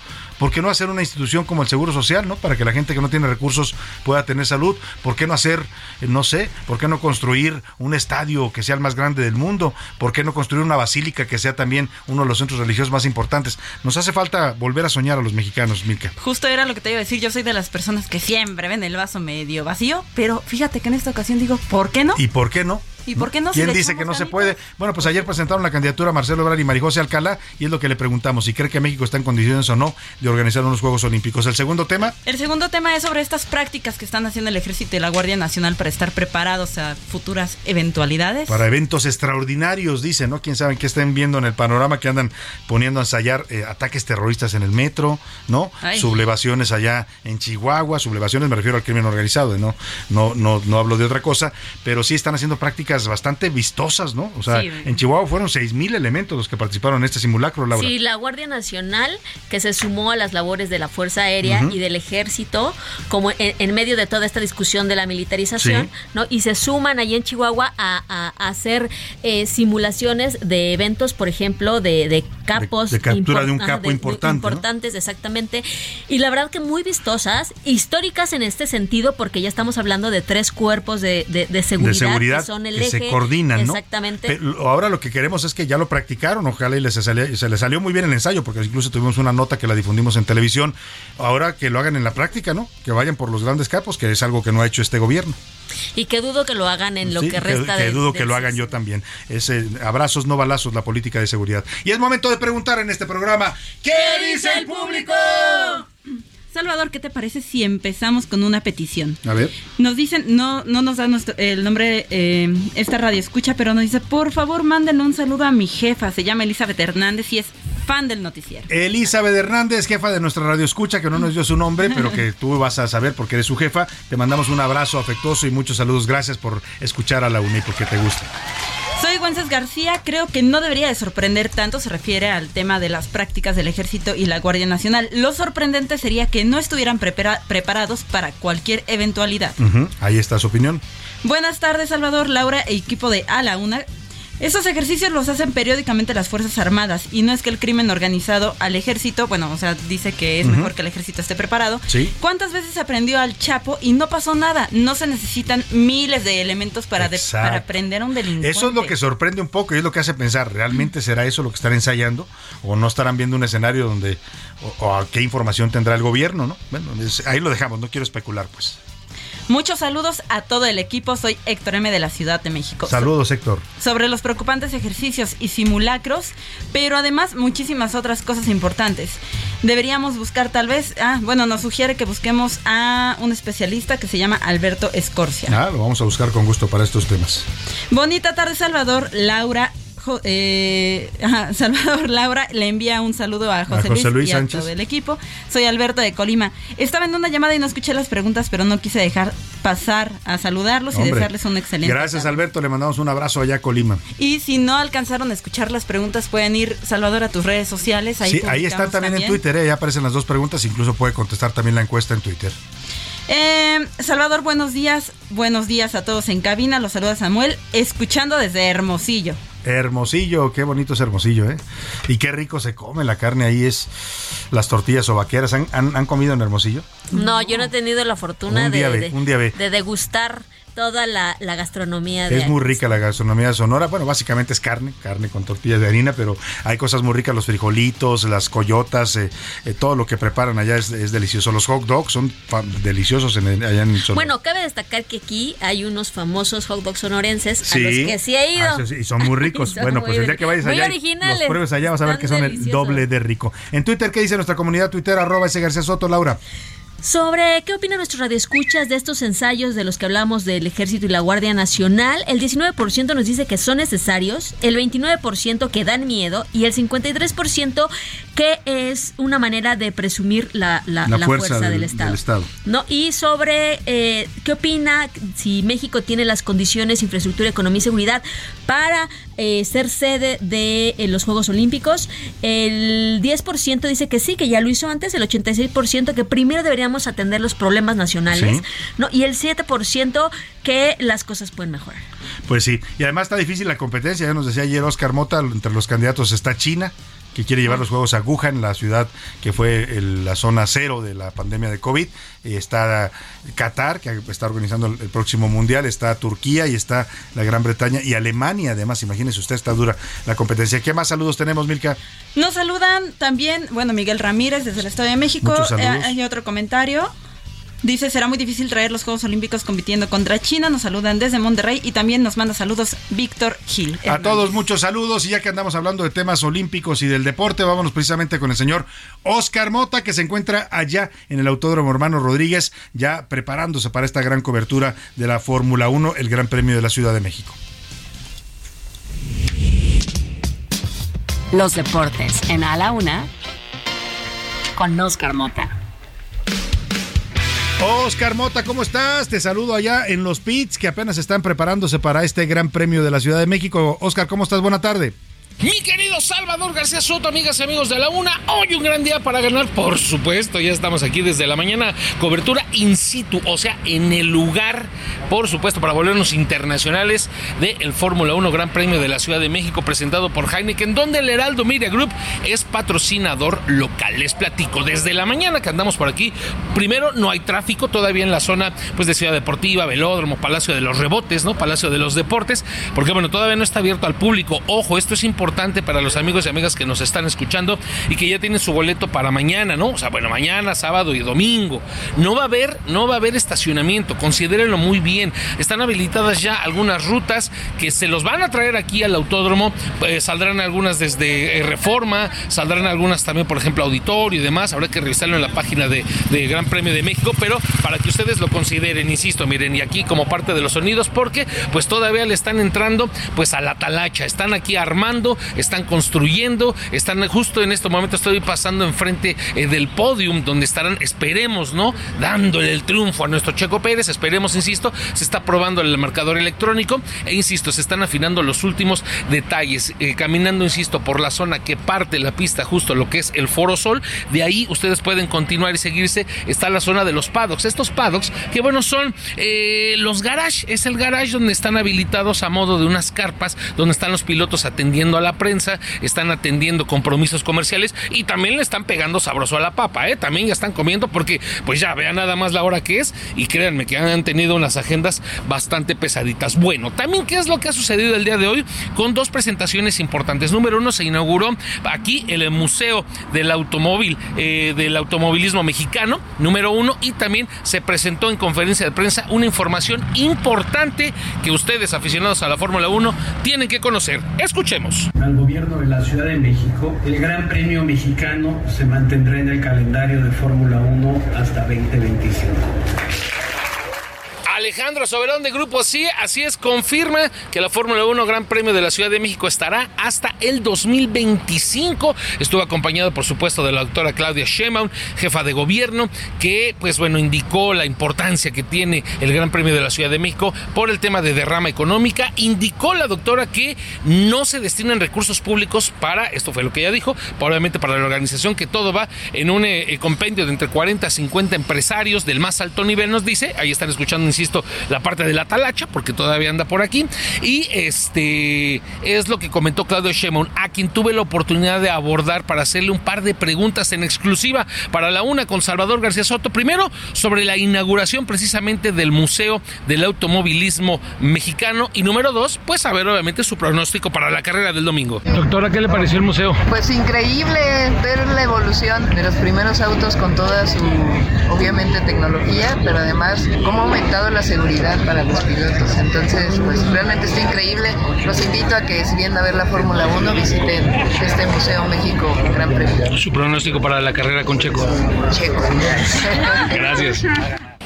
¿Por qué no hacer una institución como el Seguro Social, ¿no? Para que la gente que no tiene recursos pueda tener salud. ¿Por qué no hacer, eh, no sé, por qué no construir un estadio que sea el más grande del mundo? ¿Por qué no construir una basílica que sea también uno de los centros religiosos más importantes? Nos hace falta volver a soñar a los mexicanos, Milka. Justo era lo que te iba a decir, yo soy de las personas que siempre ven el vaso medio vacío, pero fíjate que en esta ocasión digo, ¿por qué no? ¿Y por qué no? ¿Y por qué no? ¿Quién dice que no se puede? Bueno, pues ayer presentaron la candidatura a Marcelo Ebrard y Marijose Alcalá y es lo que le preguntamos, si cree que México está en condiciones o no de organizar unos Juegos Olímpicos. El segundo tema, El segundo tema es sobre estas prácticas que están haciendo el Ejército y la Guardia Nacional para estar preparados a futuras eventualidades. para eventos extraordinarios, dice, ¿no? Quién sabe qué estén viendo en el panorama que andan poniendo a ensayar eh, ataques terroristas en el metro, ¿no? Ay. Sublevaciones allá en Chihuahua, sublevaciones me refiero al crimen organizado, ¿no? No, no, no hablo de otra cosa, pero sí están haciendo prácticas bastante vistosas, ¿no? O sea, Sí. en Chihuahua fueron seis mil elementos los que participaron en este simulacro, Laura. Sí, la Guardia Nacional que se sumó a las labores de la Fuerza Aérea y del Ejército, como en, en medio de toda esta discusión de la militarización, Sí. ¿no? Y se suman allí en Chihuahua a, a- a hacer eh, simulaciones de eventos, por ejemplo, de, de capos. De- de captura de un capo importante, ¿no? Importantes, exactamente. Y la verdad que muy vistosas, históricas en este sentido, porque ya estamos hablando de tres cuerpos de, seguridad, de seguridad que son el que se coordinan, ¿no? Exactamente. Pero ahora lo que queremos es que ya lo practicaron, ojalá y les salió- se les salió muy bien el ensayo, porque incluso tuvimos una nota que la difundimos en televisión. Ahora que lo hagan en la práctica, ¿no? Que vayan por los grandes capos, que es algo que no ha hecho este gobierno. Y que dudo que lo hagan en lo Sí, que resta que de- dudo que lo hagan yo también. Es eh, abrazos, no balazos, la política de seguridad. Y es momento de preguntar en este programa, ¿qué dice el público? Salvador, ¿qué te parece si empezamos con una petición? A ver. Nos dicen, no, no nos da nuestro- el nombre eh, esta radio escucha, pero nos dice, por favor, mándenle un saludo a mi jefa, se llama Elizabeth Hernández y es fan del noticiero. Elizabeth Hernández, jefa de nuestra radio escucha, que no nos dio su nombre, pero que tú vas a saber porque eres su jefa. Te mandamos un abrazo afectuoso y muchos saludos. Gracias por escuchar a la UNI porque te gusta. Soy Güences García, creo que no debería de sorprender tanto, se refiere al tema de las prácticas del ejército y la Guardia Nacional. Lo sorprendente sería que no estuvieran prepara preparados para cualquier eventualidad. Ahí está su opinión. Buenas tardes, Salvador, Laura e equipo de A la Una. Estos ejercicios los hacen periódicamente las Fuerzas Armadas y no es que el crimen organizado al ejército, bueno, o sea, dice que es mejor que el ejército esté preparado. Sí. ¿Cuántas veces aprendió al Chapo y no pasó nada? No se necesitan miles de elementos para, de- Exacto. para prender a un delincuente. Eso es lo que sorprende un poco y es lo que hace pensar, ¿realmente será eso lo que están ensayando? ¿O no estarán viendo un escenario donde, o, o a qué información tendrá el gobierno, no? Bueno, es- ahí lo dejamos, no quiero especular, pues. Muchos saludos a todo el equipo. Soy Héctor M de la Ciudad de México. Saludos, Héctor. sobre los preocupantes ejercicios y simulacros, pero además muchísimas otras cosas importantes. Deberíamos buscar tal vez, ah, bueno, nos sugiere que busquemos a un especialista que se llama Alberto Escorcia. Ah, lo vamos a buscar con gusto para estos temas. Bonita tarde, Salvador. Laura. Eh, ajá, Salvador Laura le envía un saludo a José, José Luis Luis, y a Sánchez. todo el equipo. Soy Alberto de Colima. Estaba en una llamada y no escuché las preguntas, pero no quise dejar pasar a saludarlos y desearles un excelente Gracias, Alberto. Le mandamos un abrazo allá a Colima. y si no alcanzaron a escuchar las preguntas, pueden ir, Salvador, a tus redes sociales. Ahí, sí, ahí publicamos está también, en Twitter, ¿eh? ahí aparecen las dos preguntas, incluso puede contestar también la encuesta en Twitter. Eh, Salvador, buenos días. Buenos días a todos en cabina. Los saluda Samuel, escuchando desde Hermosillo. Hermosillo, qué bonito es Hermosillo, ¿eh? Y qué rico se come la carne ahí, es las tortillas o vaqueras. ¿Han, han, han comido en Hermosillo? No, yo no he tenido la fortuna Un día de, ve, de- un día ve. de degustar toda la, la gastronomía de Es muy rica la gastronomía de Sonora. Bueno, básicamente es carne, carne con tortillas de harina, pero hay cosas muy ricas, los frijolitos, las coyotas, eh, eh, todo lo que preparan allá es, es delicioso. Los hot dogs son deliciosos en, allá en Sonora. Bueno, cabe destacar que aquí hay unos famosos hot dogs sonorenses a los que sí he ido. Ah, sí, y son muy ricos. Son bueno, muy pues el día que vayas allá, los pruebes allá, vas a ver que son el doble de rico. En Twitter, ¿qué dice nuestra comunidad? Twitter, arroba ese García Soto, Laura. Sobre qué opina nuestro radioescuchas de estos ensayos de los que hablamos del Ejército y la Guardia Nacional, el 19% nos dice que son necesarios, el 29% que dan miedo y el 53% que es una manera de presumir la, la- La la fuerza fuerza, del- del, Estado. del Estado. ¿No? Y sobre eh, qué opina si México tiene las condiciones, infraestructura, economía y seguridad para eh, ser sede de eh, los Juegos Olímpicos. El 10% dice que sí, que ya lo hizo antes, el 86% que primero deberíamos atender los problemas nacionales, Sí. ¿no? Y el 7% que las cosas pueden mejorar. Pues sí, y además está difícil la competencia, ya nos decía ayer Oscar Mota, entre los candidatos está China, que quiere llevar los Juegos a Wuhan, la ciudad que fue el- la zona cero de la pandemia de COVID, y está Qatar, que está organizando el, el próximo Mundial, está Turquía y está la Gran Bretaña y Alemania, además, imagínese usted, está dura la competencia. ¿Qué más saludos tenemos, Milka? Nos saludan también, bueno, Miguel Ramírez desde el Estado de México. Eh, hay otro comentario. Dice, será muy difícil traer los Juegos Olímpicos compitiendo contra China. Nos saludan desde Monterrey y también nos manda saludos Víctor Gil. A todos muchos saludos y ya que andamos hablando de temas olímpicos y del deporte, vámonos precisamente con el señor Oscar Mota que se encuentra allá en el Autódromo Hermano Rodríguez, ya preparándose para esta gran cobertura de la Fórmula 1, el Gran Premio de la Ciudad de México. Los deportes en A la Una con Oscar Mota. Oscar Mota, ¿cómo estás? Te saludo allá en los pits que apenas están preparándose para este Gran Premio de la Ciudad de México. Oscar, ¿cómo estás? Buena tarde. Mi querido Salvador García Soto, amigas y amigos de la UNA, hoy un gran día para ganar, por supuesto, ya estamos aquí desde la mañana, cobertura in situ, o sea, en el lugar, por supuesto, para volvernos internacionales del Fórmula 1 Gran Premio de la Ciudad de México, presentado por Heineken, donde el Heraldo Media Group es patrocinador local. Les platico, desde la mañana que andamos por aquí, primero no hay tráfico todavía en la zona pues de Ciudad Deportiva, Velódromo, Palacio de los Rebotes, ¿no? Palacio de los Deportes, porque bueno, todavía no está abierto al público. Ojo, esto es importante para los amigos y amigas que nos están escuchando y que ya tienen su boleto para mañana, ¿no? O sea, bueno, mañana, sábado y domingo. No va a haber, no va a haber estacionamiento, considérenlo muy bien. Están habilitadas ya algunas rutas que se los van a traer aquí al autódromo. Eh, saldrán algunas desde eh, Reforma, saldrán algunas también, por ejemplo, Auditorio y demás. Habrá que revisarlo en la página de, de Gran Premio de México, pero para que ustedes lo consideren, insisto, miren, y aquí como parte de los sonidos, porque pues todavía le están entrando pues a la talacha, están aquí armando están construyendo, están justo en este momento estoy pasando enfrente eh, del podium donde estarán, esperemos, ¿no? Dándole el triunfo a nuestro Checo Pérez, esperemos, insisto, se está probando el marcador electrónico e insisto, se están afinando los últimos detalles, eh, caminando, insisto, por la zona que parte la pista, justo lo que es el Foro Sol, de ahí ustedes pueden continuar y seguirse, está la zona de los paddocks, estos paddocks que bueno son eh, los garage, es el garage donde están habilitados a modo de unas carpas, donde están los pilotos atendiendo a la prensa, están atendiendo compromisos comerciales y también le están pegando sabroso a la papa, ¿eh? también ya están comiendo porque pues ya vean nada más la hora que es y créanme que han tenido unas agendas bastante pesaditas. Bueno, también qué es lo que ha sucedido el día de hoy con dos presentaciones importantes. Número uno, se inauguró aquí el Museo del Automóvil, eh, del Automovilismo Mexicano, número uno, y también se presentó en conferencia de prensa una información importante que ustedes, aficionados a la Fórmula 1, tienen que conocer. Escuchemos. Al gobierno de la Ciudad de México, el Gran Premio Mexicano se mantendrá en el calendario de Fórmula 1 hasta 2025. Alejandro Soberón de Grupo Sí, así es, confirma que la Fórmula 1 Gran Premio de la Ciudad de México estará hasta el 2025. Estuvo acompañado, por supuesto, de la doctora Claudia Sheinbaum, jefa de gobierno, que, pues bueno, indicó la importancia que tiene el Gran Premio de la Ciudad de México por el tema de derrama económica. Indicó la doctora que no se destinan recursos públicos para, esto fue lo que ella dijo, probablemente para la organización, que todo va en un eh, compendio de entre 40 a 50 empresarios del más alto nivel, nos dice. Ahí están escuchando, insisto, la parte de la talacha, porque todavía anda por aquí. Y este es lo que comentó Claudio Shemon, a quien tuve la oportunidad de abordar para hacerle un par de preguntas en exclusiva para la una con Salvador García Soto. Primero, sobre la inauguración precisamente del Museo del Automovilismo Mexicano. Y número dos, pues saber obviamente su pronóstico para la carrera del domingo. Doctora, ¿qué le pareció el museo? Pues increíble ver la evolución de los primeros autos con toda su, obviamente, tecnología, pero además cómo ha aumentado la seguridad para los pilotos. Entonces, pues realmente está increíble. Los invito a que si vienen a ver la Fórmula 1, visiten este Museo México Gran Premio. ¿Su pronóstico para la carrera con Checo? Checo. Gracias.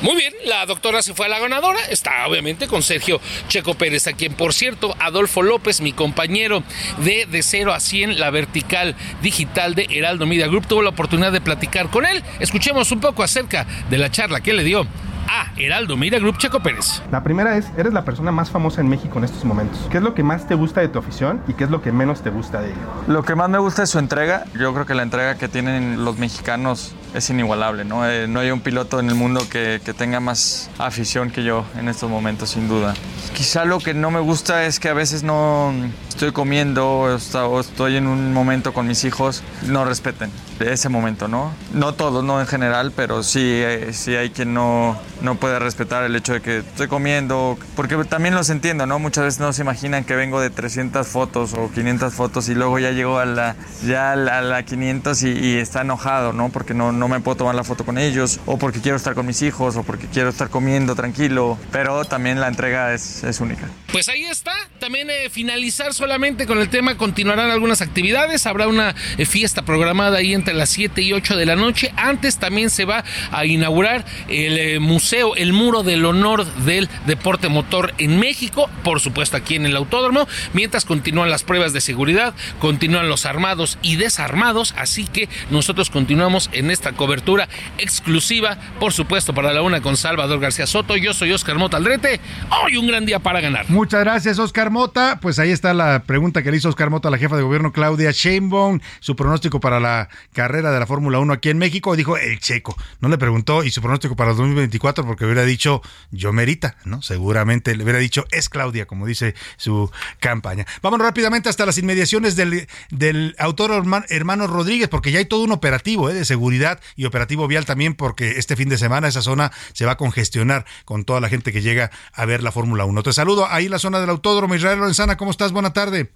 Muy bien, la doctora se fue a la ganadora. Está obviamente con Sergio Checo Pérez, a quien por cierto, Adolfo López, mi compañero de De 0 a 100, la vertical digital de Heraldo Media Group, tuvo la oportunidad de platicar con él. Escuchemos un poco acerca de la charla que le dio a Heraldo Media Group Checo Pérez. La primera es, eres la persona más famosa en México en estos momentos. ¿Qué es lo que más te gusta de tu afición y qué es lo que menos te gusta de ella? Lo que más me gusta es su entrega. Yo creo que la entrega que tienen los mexicanos es inigualable, ¿no? Eh, no hay un piloto en el mundo que, que, tenga más afición que yo en estos momentos, sin duda. Quizá lo que no me gusta es que a veces no estoy comiendo o estoy en un momento con mis hijos, no respeten ese momento, ¿no? No todos, no en general, pero sí, eh, sí hay quien no, no puede respetar el hecho de que estoy comiendo, porque también los entiendo, ¿no? Muchas veces no se imaginan que vengo de 300 fotos o 500 fotos y luego ya llego a la, ya a la, 500 y, y, está enojado, ¿no? Porque no, no me puedo tomar la foto con ellos, o porque quiero estar con mis hijos, o porque quiero estar comiendo tranquilo, pero también la entrega es, es única. Pues ahí está, también eh, finalizar solamente con el tema, continuarán algunas actividades, habrá una eh, fiesta programada ahí entre las 7 y 8 de la noche, antes también se va a inaugurar el eh, museo, el muro del honor del deporte motor en México, por supuesto aquí en el autódromo, mientras continúan las pruebas de seguridad, continúan los armados y desarmados, así que nosotros continuamos en esta cobertura exclusiva, por supuesto, para la una con Salvador García Soto. Yo soy Oscar Mota Aldrete. Hoy un gran día para ganar. Muchas gracias, Oscar Mota. Pues ahí está la pregunta que le hizo Oscar Mota a la jefa de gobierno Claudia Sheinbaum, su pronóstico para la carrera de la Fórmula 1 aquí en México. Dijo el checo. No le preguntó y su pronóstico para el 2024 porque hubiera dicho yo merita, ¿no? Seguramente le hubiera dicho es Claudia, como dice su campaña. Vamos rápidamente hasta las inmediaciones del, del autor hermano, Rodríguez, porque ya hay todo un operativo ¿eh? de seguridad y operativo vial también, porque este fin de semana esa zona se va a congestionar con toda la gente que llega a ver la Fórmula 1. Te saludo ahí la zona del autódromo. Israel Lorenzana, ¿cómo estás? Buena tarde.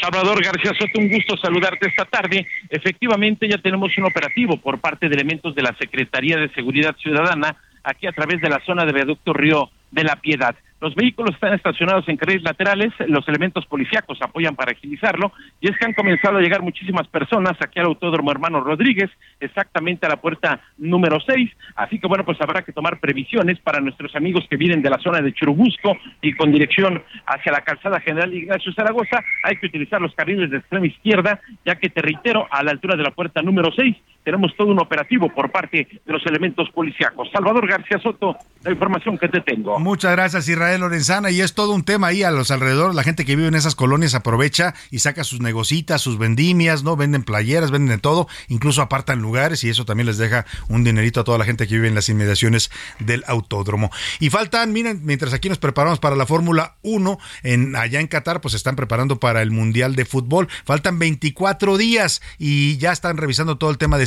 Salvador García Soto, un gusto saludarte esta tarde. Efectivamente, ya tenemos un operativo por parte de elementos de la Secretaría de Seguridad Ciudadana aquí a través de la zona de Viaducto Río de la Piedad. Los vehículos están estacionados en carriles laterales, los elementos policíacos apoyan para agilizarlo y es que han comenzado a llegar muchísimas personas aquí al Autódromo Hermano Rodríguez, exactamente a la puerta número 6, así que bueno, pues habrá que tomar previsiones para nuestros amigos que vienen de la zona de Churubusco y con dirección hacia la calzada General Ignacio Zaragoza, hay que utilizar los carriles de extrema izquierda, ya que te reitero, a la altura de la puerta número 6 tenemos todo un operativo por parte de los elementos policíacos. Salvador García Soto, la información que te tengo. Muchas gracias Israel Lorenzana y es todo un tema ahí a los alrededores, la gente que vive en esas colonias aprovecha y saca sus negocitas, sus vendimias, ¿no? Venden playeras, venden de todo, incluso apartan lugares y eso también les deja un dinerito a toda la gente que vive en las inmediaciones del autódromo. Y faltan, miren, mientras aquí nos preparamos para la Fórmula 1 en allá en Qatar, pues están preparando para el Mundial de Fútbol. Faltan 24 días y ya están revisando todo el tema de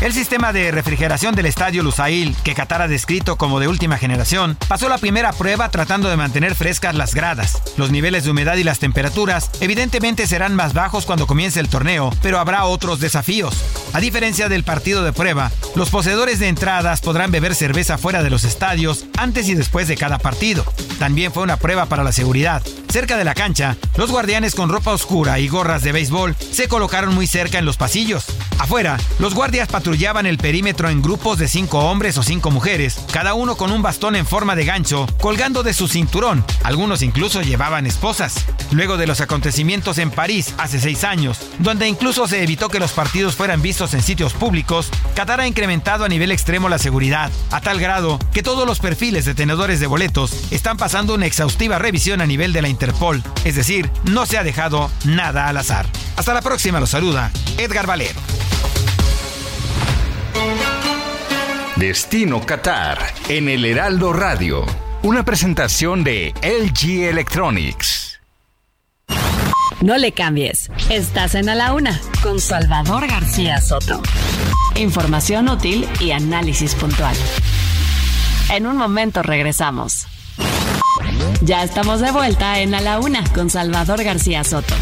El sistema de refrigeración del estadio Lusail, que Qatar ha descrito como de última generación, pasó la primera prueba tratando de mantener frescas las gradas. Los niveles de humedad y las temperaturas evidentemente serán más bajos cuando comience el torneo, pero habrá otros desafíos. A diferencia del partido de prueba, los poseedores de entradas podrán beber cerveza fuera de los estadios antes y después de cada partido. También fue una prueba para la seguridad. Cerca de la cancha, los guardianes con ropa oscura y gorras de béisbol se colocaron muy cerca en los pasillos. Afuera, los guardias patrullaban el perímetro en grupos de cinco hombres o cinco mujeres, cada uno con un bastón en forma de gancho colgando de su cinturón. Algunos incluso llevaban esposas. Luego de los acontecimientos en París hace seis años, donde incluso se evitó que los partidos fueran vistos en sitios públicos, Qatar ha incrementado a nivel extremo la seguridad, a tal grado que todos los perfiles de tenedores de boletos están pasando una exhaustiva revisión a nivel de la Interpol, es decir, no se ha dejado nada al azar. Hasta la próxima, los saluda Edgar Valero. Destino Qatar en el Heraldo Radio. Una presentación de LG Electronics. No le cambies. Estás en A la Una con Salvador García Soto. Información útil y análisis puntual. En un momento regresamos. Ya estamos de vuelta en A la Una con Salvador García Soto.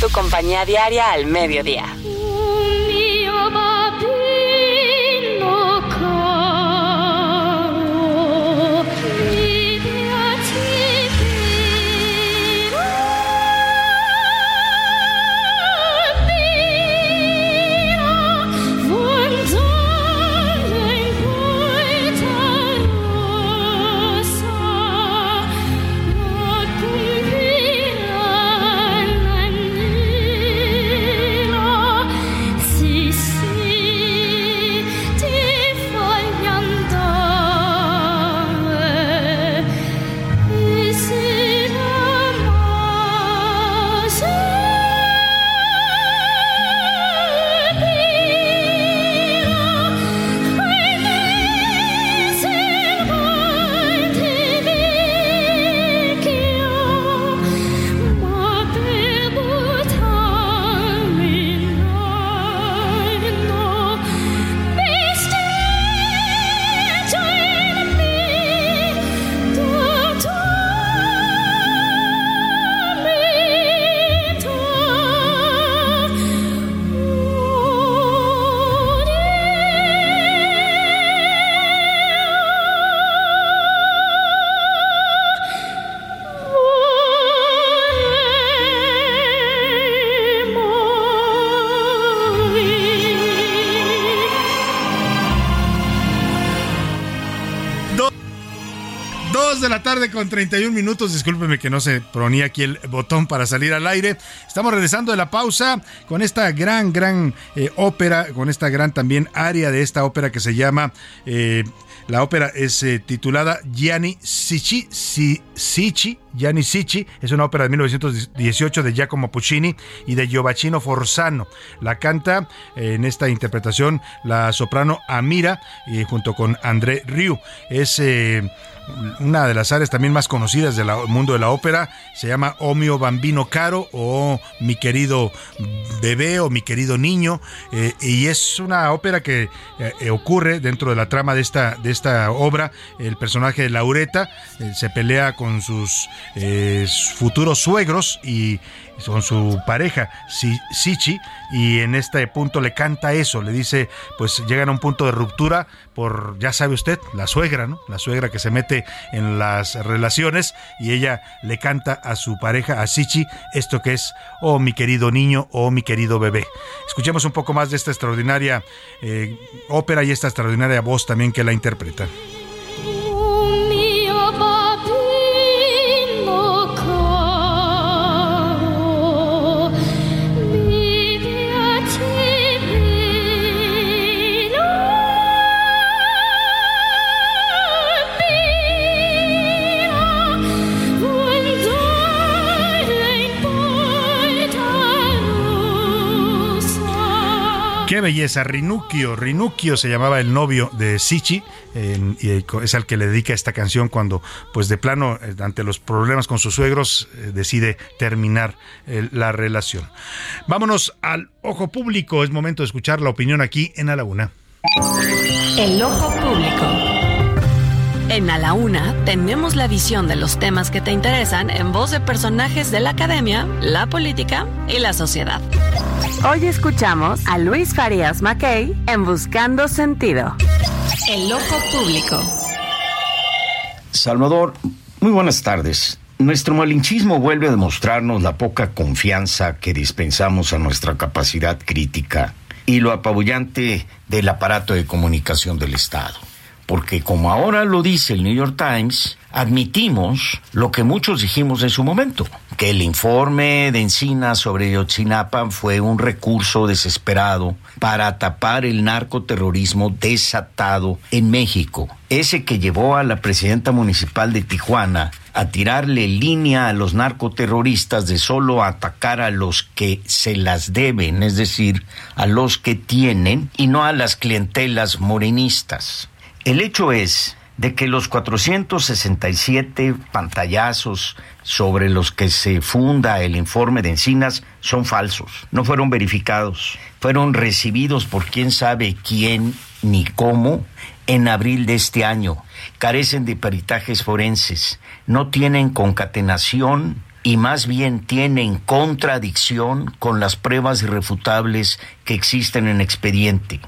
Tu compañía diaria al mediodía. Tarde con 31 minutos. Discúlpeme que no se ponía aquí el botón para salir al aire. Estamos regresando de la pausa con esta gran, gran eh, ópera, con esta gran también área de esta ópera que se llama. Eh, la ópera es eh, titulada Gianni Siciliani Sici, Gianni Sici, es una ópera de 1918 de Giacomo Puccini y de Giovacchino Forzano. La canta eh, en esta interpretación la soprano Amira y junto con André Riu. Es eh, una de las áreas también más conocidas del mundo de la ópera, se llama O mio bambino caro o Mi querido bebé o Mi querido niño, eh, y es una ópera que eh, ocurre dentro de la trama de esta, de esta obra. El personaje de Laureta eh, se pelea con sus futuros suegros y con su pareja, Sichi, y en este punto le canta eso, le dice, pues llegan a un punto de ruptura por, ya sabe usted, la suegra, ¿no? La suegra que se mete en las relaciones y ella le canta a su pareja, a Sichi, esto que es, oh mi querido niño, oh mi querido bebé. Escuchemos un poco más de esta extraordinaria eh, ópera y esta extraordinaria voz también que la interpreta. Belleza, Rinucchio. Rinucchio se llamaba el novio de Sichi y es al que le dedica esta canción cuando, pues de plano, eh, ante los problemas con sus suegros, eh, decide terminar eh, la relación. Vámonos al ojo público. Es momento de escuchar la opinión aquí en la Una. El ojo público. En A la Una tenemos la visión de los temas que te interesan en voz de personajes de la academia, la política y la sociedad. Hoy escuchamos a Luis Farías Mackey en Buscando Sentido. El ojo público. Salvador, muy buenas tardes. Nuestro malinchismo vuelve a demostrarnos la poca confianza que dispensamos a nuestra capacidad crítica y lo apabullante del aparato de comunicación del Estado porque como ahora lo dice el New York Times, admitimos lo que muchos dijimos en su momento, que el informe de Encina sobre Yotzinapa fue un recurso desesperado para tapar el narcoterrorismo desatado en México, ese que llevó a la presidenta municipal de Tijuana a tirarle línea a los narcoterroristas de solo atacar a los que se las deben, es decir, a los que tienen, y no a las clientelas morenistas. El hecho es de que los 467 pantallazos sobre los que se funda el informe de Encinas son falsos, no fueron verificados, fueron recibidos por quién sabe quién ni cómo en abril de este año, carecen de peritajes forenses, no tienen concatenación y más bien tienen contradicción con las pruebas irrefutables que existen en expediente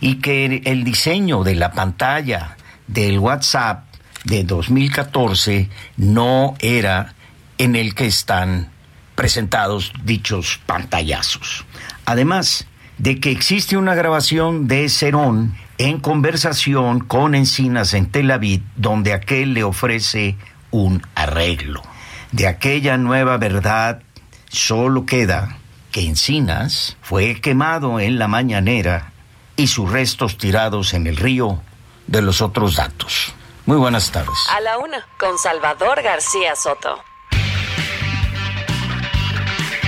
y que el diseño de la pantalla del WhatsApp de 2014 no era en el que están presentados dichos pantallazos. Además de que existe una grabación de Cerón en conversación con Encinas en Tel Aviv, donde aquel le ofrece un arreglo. De aquella nueva verdad solo queda que Encinas fue quemado en la mañanera y sus restos tirados en el río de los otros datos. Muy buenas tardes. A la una, con Salvador García Soto.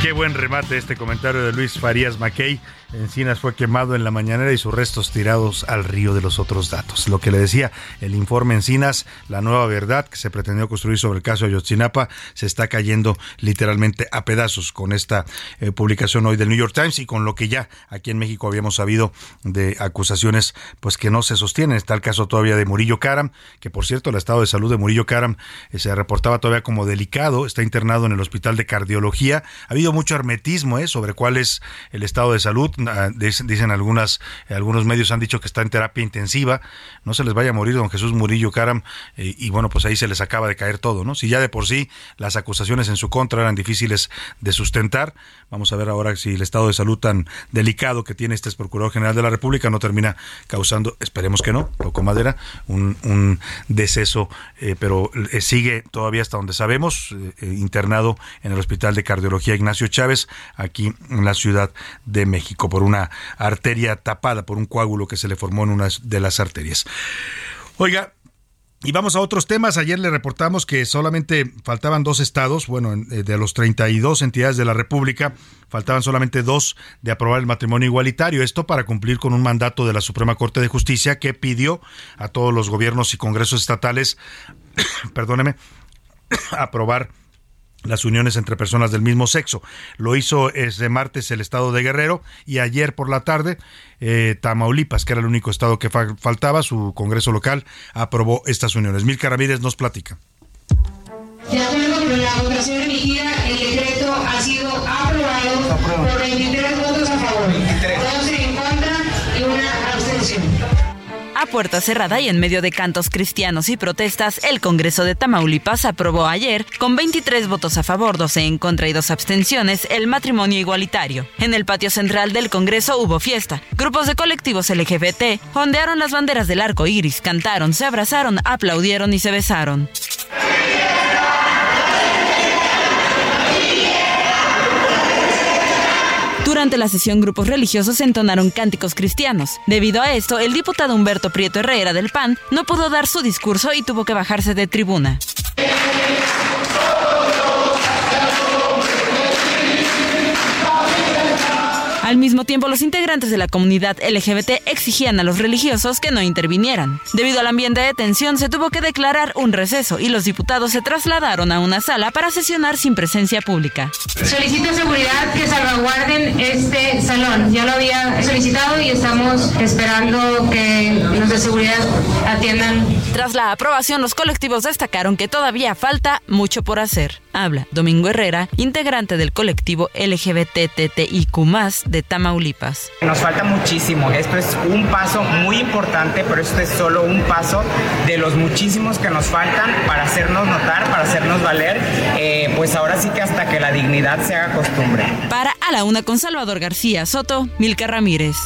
Qué buen remate este comentario de Luis Farías Mackey. Encinas fue quemado en la mañanera y sus restos tirados al río de los otros datos. Lo que le decía el informe Encinas, la nueva verdad que se pretendió construir sobre el caso de Ayotzinapa, se está cayendo literalmente a pedazos con esta eh, publicación hoy del New York Times y con lo que ya aquí en México habíamos sabido de acusaciones pues que no se sostienen. Está el caso todavía de Murillo Karam, que por cierto el estado de salud de Murillo Karam eh, se reportaba todavía como delicado, está internado en el Hospital de Cardiología. Ha habido mucho hermetismo eh, sobre cuál es el estado de salud dicen algunas, algunos medios han dicho que está en terapia intensiva, no se les vaya a morir don Jesús Murillo Caram, eh, y bueno, pues ahí se les acaba de caer todo, ¿no? Si ya de por sí las acusaciones en su contra eran difíciles de sustentar, vamos a ver ahora si el estado de salud tan delicado que tiene este ex procurador general de la República no termina causando, esperemos que no, poco madera, un, un deceso, eh, pero eh, sigue todavía hasta donde sabemos, internado en el Hospital de Cardiología Ignacio Chávez, aquí en la Ciudad de México por una arteria tapada, por un coágulo que se le formó en una de las arterias. Oiga, Y vamos a otros temas. Ayer le reportamos que solamente faltaban dos estados, bueno, eh, de los 32 entidades de la República, faltaban solamente dos de aprobar el matrimonio igualitario. Esto para cumplir con un mandato de la Suprema Corte de Justicia que pidió a todos los gobiernos y congresos estatales, perdóneme, aprobar las uniones entre personas del mismo sexo. Lo hizo ese martes el estado de Guerrero y ayer por la tarde eh, Tamaulipas, que era el único estado que faltaba, su Congreso local aprobó estas uniones. Milka Ramírez nos platica. De acuerdo con la votación emitida, el decreto ha sido aprobado por 23 votos A puerta cerrada y en medio de cantos cristianos y protestas, el Congreso de Tamaulipas aprobó ayer, con 23 votos a favor, 12 en contra y dos abstenciones, el matrimonio igualitario. En el patio central del Congreso hubo fiesta. Grupos de colectivos LGBT ondearon las banderas del arco iris, cantaron, se abrazaron, aplaudieron y se besaron. Durante la sesión, grupos religiosos entonaron cánticos cristianos. Debido a esto, el diputado Humberto Prieto Herrera del PAN no pudo dar su discurso y tuvo que bajarse de tribuna. Al mismo tiempo, los integrantes de la comunidad LGBT exigían a los religiosos que no intervinieran. Debido al ambiente de tensión, se tuvo que declarar un receso y los diputados se trasladaron a una sala para sesionar sin presencia pública. Solicito seguridad que salvaguarden este salón. Ya lo había solicitado y estamos esperando que los de seguridad atiendan. Tras la aprobación, los colectivos destacaron que todavía falta mucho por hacer. Habla Domingo Herrera, integrante del colectivo LGBTTIQ de Tamaulipas. Nos falta muchísimo. Esto es un paso muy importante, pero esto es solo un paso de los muchísimos que nos faltan para hacernos notar, para hacernos valer. Eh, pues ahora sí que hasta que la dignidad se haga costumbre. Para A la Una con Salvador García Soto, Milka Ramírez.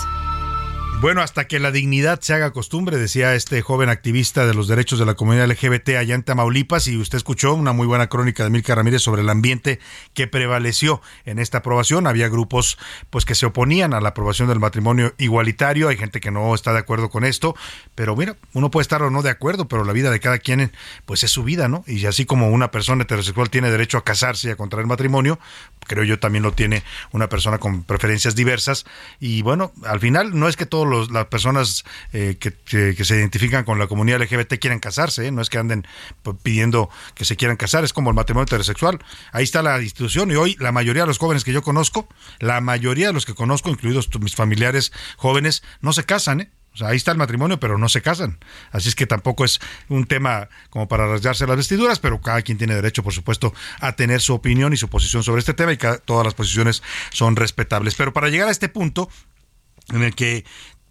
Bueno, hasta que la dignidad se haga costumbre, decía este joven activista de los derechos de la comunidad LGBT allá en Tamaulipas, y usted escuchó una muy buena crónica de Milka Ramírez sobre el ambiente que prevaleció en esta aprobación. Había grupos pues que se oponían a la aprobación del matrimonio igualitario, hay gente que no está de acuerdo con esto, pero mira, uno puede estar o no de acuerdo, pero la vida de cada quien pues es su vida, ¿no? Y así como una persona heterosexual tiene derecho a casarse y a contraer matrimonio, creo yo también lo tiene una persona con preferencias diversas y bueno, al final no es que las personas eh, que, se identifican con la comunidad LGBT quieran casarse, ¿eh? no es que anden pidiendo que se quieran casar, es como el matrimonio heterosexual. Ahí está la institución y hoy la mayoría de los jóvenes que yo conozco, la mayoría de los que conozco, incluidos mis familiares jóvenes, no se casan, ¿eh? O sea, ahí está el matrimonio, pero no se casan. Así es que tampoco es un tema como para rasgarse las vestiduras, pero cada quien tiene derecho, por supuesto, a tener su opinión y su posición sobre este tema y todas las posiciones son respetables. Pero para llegar a este punto en el que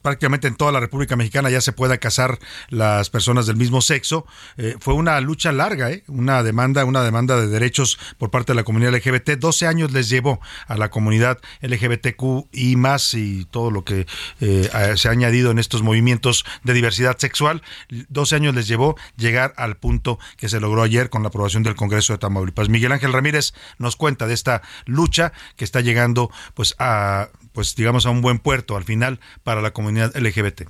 prácticamente en toda la República Mexicana ya se pueda casar las personas del mismo sexo. Eh, fue una lucha larga, ¿eh? una demanda, una demanda de derechos por parte de la comunidad LGBT. 12 años les llevó a la comunidad LGBTQ y más y todo lo que eh, se ha añadido en estos movimientos de diversidad sexual. 12 años les llevó llegar al punto que se logró ayer con la aprobación del Congreso de Tamaulipas. Miguel Ángel Ramírez nos cuenta de esta lucha que está llegando pues a pues digamos a un buen puerto al final para la comunidad LGBT.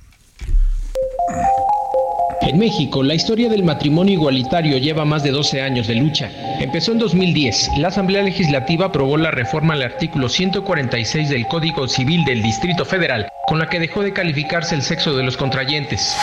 En México, la historia del matrimonio igualitario lleva más de 12 años de lucha. Empezó en 2010. La Asamblea Legislativa aprobó la reforma al artículo 146 del Código Civil del Distrito Federal, con la que dejó de calificarse el sexo de los contrayentes.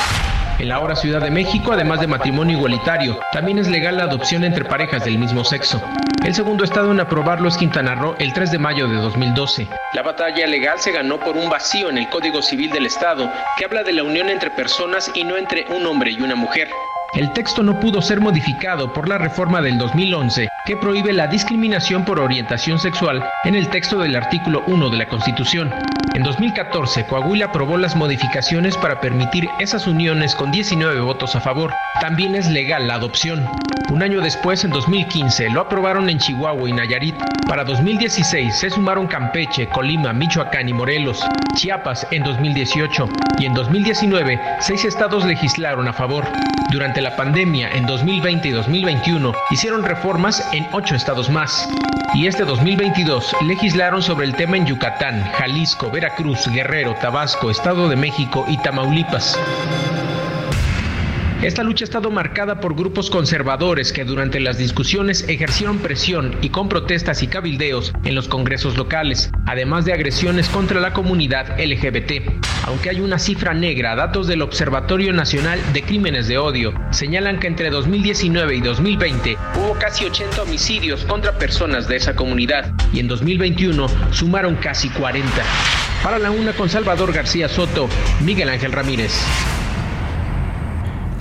En la ahora Ciudad de México, además de matrimonio igualitario, también es legal la adopción entre parejas del mismo sexo. El segundo estado en aprobarlo es Quintana Roo el 3 de mayo de 2012. La batalla legal se ganó por un vacío en el Código Civil del Estado que habla de la unión entre personas y no entre un hombre y una mujer. El texto no pudo ser modificado por la reforma del 2011 que prohíbe la discriminación por orientación sexual en el texto del artículo 1 de la Constitución. En 2014, Coahuila aprobó las modificaciones para permitir esas uniones con 19 votos a favor. También es legal la adopción. Un año después, en 2015, lo aprobaron en Chihuahua y Nayarit. Para 2016 se sumaron Campeche, Colima, Michoacán y Morelos. Chiapas en 2018 y en 2019 seis estados legislaron a favor. Durante la pandemia en 2020 y 2021 hicieron reformas en ocho estados más. Y este 2022 legislaron sobre el tema en Yucatán, Jalisco, Veracruz, Guerrero, Tabasco, Estado de México y Tamaulipas. Esta lucha ha estado marcada por grupos conservadores que durante las discusiones ejercieron presión y con protestas y cabildeos en los congresos locales, además de agresiones contra la comunidad LGBT. Aunque hay una cifra negra, datos del Observatorio Nacional de Crímenes de Odio señalan que entre 2019 y 2020 hubo casi 80 homicidios contra personas de esa comunidad y en 2021 sumaron casi 40. Para la una con Salvador García Soto, Miguel Ángel Ramírez.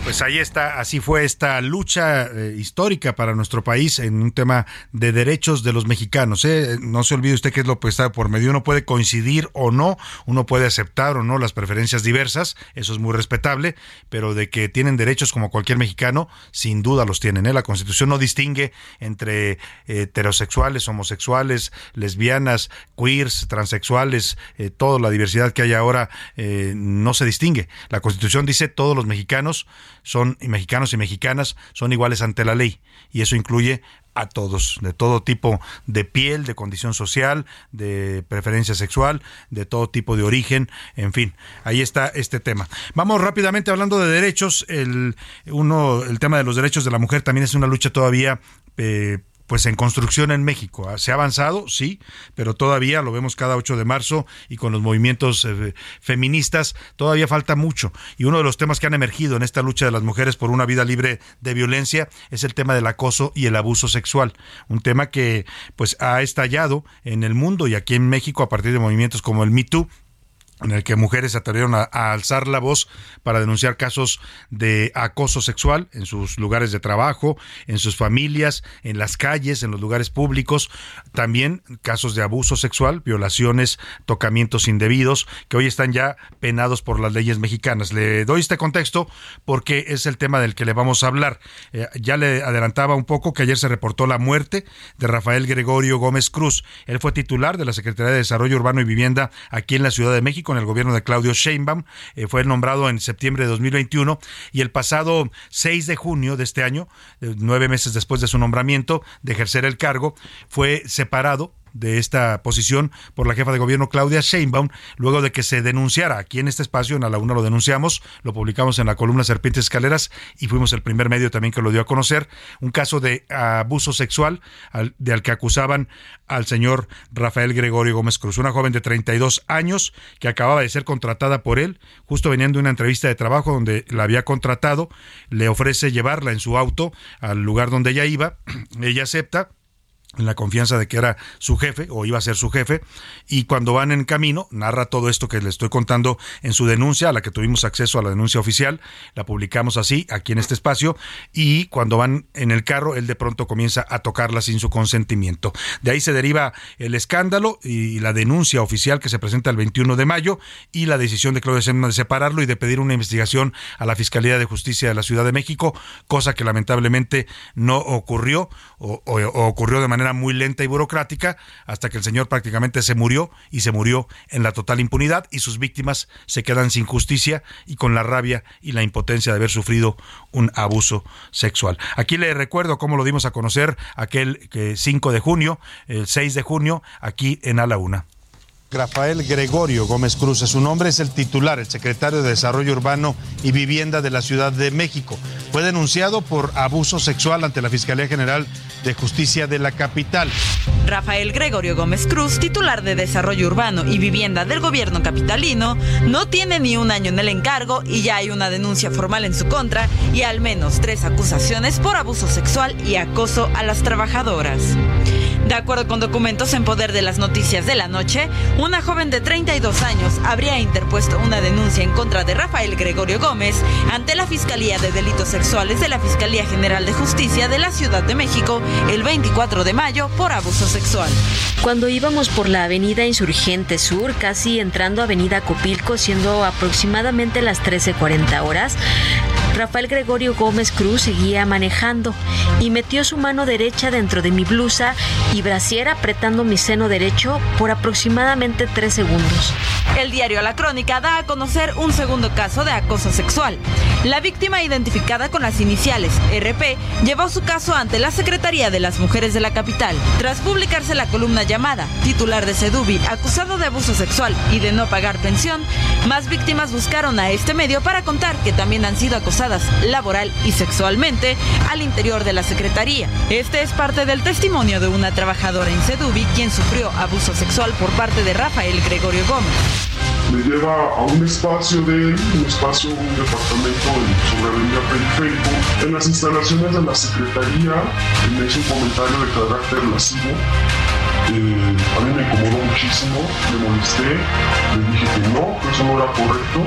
Pues ahí está, así fue esta lucha eh, histórica para nuestro país en un tema de derechos de los mexicanos. ¿eh? No se olvide usted que es lo que está por medio. Uno puede coincidir o no, uno puede aceptar o no las preferencias diversas, eso es muy respetable, pero de que tienen derechos como cualquier mexicano, sin duda los tienen. ¿eh? La Constitución no distingue entre heterosexuales, homosexuales, lesbianas, queers, transexuales, toda la diversidad que hay ahora no se distingue. La Constitución dice todos los mexicanos son mexicanos y mexicanas son iguales ante la ley y eso incluye a todos, de todo tipo de piel, de condición social, de preferencia sexual, de todo tipo de origen, en fin, ahí está este tema. Vamos rápidamente hablando de derechos, el uno el tema de los derechos de la mujer también es una lucha todavía eh, pues en construcción en México. ¿ah? Se ha avanzado, sí, pero todavía lo vemos cada 8 de marzo y con los movimientos eh, feministas, todavía falta mucho. Y uno de los temas que han emergido en esta lucha de las mujeres por una vida libre de violencia es el tema del acoso y el abuso sexual. Un tema que pues ha estallado en el mundo y aquí en México a partir de movimientos como el Me Too en el que mujeres se atrevieron a, alzar la voz para denunciar casos de acoso sexual en sus lugares de trabajo, en sus familias, en las calles, en los lugares públicos, también casos de abuso sexual, violaciones, tocamientos indebidos, que hoy están ya penados por las leyes mexicanas. Le doy este contexto porque es el tema del que le vamos a hablar. Eh, ya le adelantaba un poco que ayer se reportó la muerte de Rafael Gregorio Gómez Cruz. Él fue titular de la Secretaría de Desarrollo Urbano y Vivienda aquí en la Ciudad de México en el gobierno de Claudio Sheinbaum. Eh, fue nombrado en septiembre de 2021 y el pasado 6 de junio de este año, eh, nueve meses después de su nombramiento, de ejercer el cargo, fue separado de esta posición por la jefa de gobierno Claudia Sheinbaum, luego de que se denunciara. Aquí en este espacio, en la Laguna lo denunciamos, lo publicamos en la columna Serpientes Escaleras y fuimos el primer medio también que lo dio a conocer, un caso de abuso sexual al, de al que acusaban al señor Rafael Gregorio Gómez Cruz, una joven de 32 años que acababa de ser contratada por él, justo veniendo de una entrevista de trabajo donde la había contratado, le ofrece llevarla en su auto al lugar donde ella iba, ella acepta, en la confianza de que era su jefe o iba a ser su jefe. Y cuando van en camino narra todo esto que le estoy contando en su denuncia a la que tuvimos acceso a la denuncia oficial. La publicamos así aquí en este espacio. Y cuando van en el carro él de pronto comienza a tocarla sin su consentimiento. De ahí se deriva el escándalo y la denuncia oficial que se presenta el 21 de mayo y la decisión de Claudia Sheinbaum de separarlo y de pedir una investigación a la Fiscalía de Justicia de la Ciudad de México cosa que lamentablemente no ocurrió o ocurrió de manera muy lenta y burocrática hasta que el señor prácticamente se murió y se murió en la total impunidad y sus víctimas se quedan sin justicia y con la rabia y la impotencia de haber sufrido un abuso sexual. Aquí le recuerdo cómo lo dimos a conocer aquel 5 de junio, el 6 de junio, aquí en A la Una. Rafael Gregorio Gómez Cruz su nombre, es el titular, el secretario de Desarrollo Urbano y Vivienda de la Ciudad de México. Fue denunciado por abuso sexual ante la Fiscalía General de Justicia de la capital. Rafael Gregorio Gómez Cruz, titular de Desarrollo Urbano y Vivienda del gobierno capitalino, no tiene ni un año en el encargo y ya hay una denuncia formal en su contra y al menos tres acusaciones por abuso sexual y acoso a las trabajadoras. De acuerdo con documentos en poder de las noticias de la noche, una joven de 32 años habría interpuesto una denuncia en contra de Rafael Gregorio Gómez ante la Fiscalía de Delitos Sexuales de la Fiscalía General de Justicia de la Ciudad de México el 24 de mayo por abuso sexual. Cuando íbamos por la avenida Insurgente Sur, casi entrando a avenida Copilco, siendo aproximadamente las 13.40 horas, Rafael Gregorio Gómez Cruz seguía manejando y metió su mano derecha dentro de mi blusa y brasier apretando mi seno derecho por aproximadamente tres segundos. El diario La Crónica da a conocer un segundo caso de acoso sexual. La víctima identificada con las iniciales RP llevó su caso ante la Secretaría de las Mujeres de la capital. Tras publicarse la columna llamada Titular de Sedubi acusado de abuso sexual y de no pagar pensión, más víctimas buscaron a este medio para contar que también han sido acosadas laboral y sexualmente al interior de la Secretaría. Este es parte del testimonio de una trabajadora en Sedubi quien sufrió abuso sexual por parte de Rafael Gregorio Gómez. Me lleva a un espacio de un espacio, un departamento en- sobre Periférico. En las instalaciones de la Secretaría me hizo un comentario de carácter lascivo. Eh, a mí me incomodó muchísimo, me molesté, le dije que no, que eso no era correcto.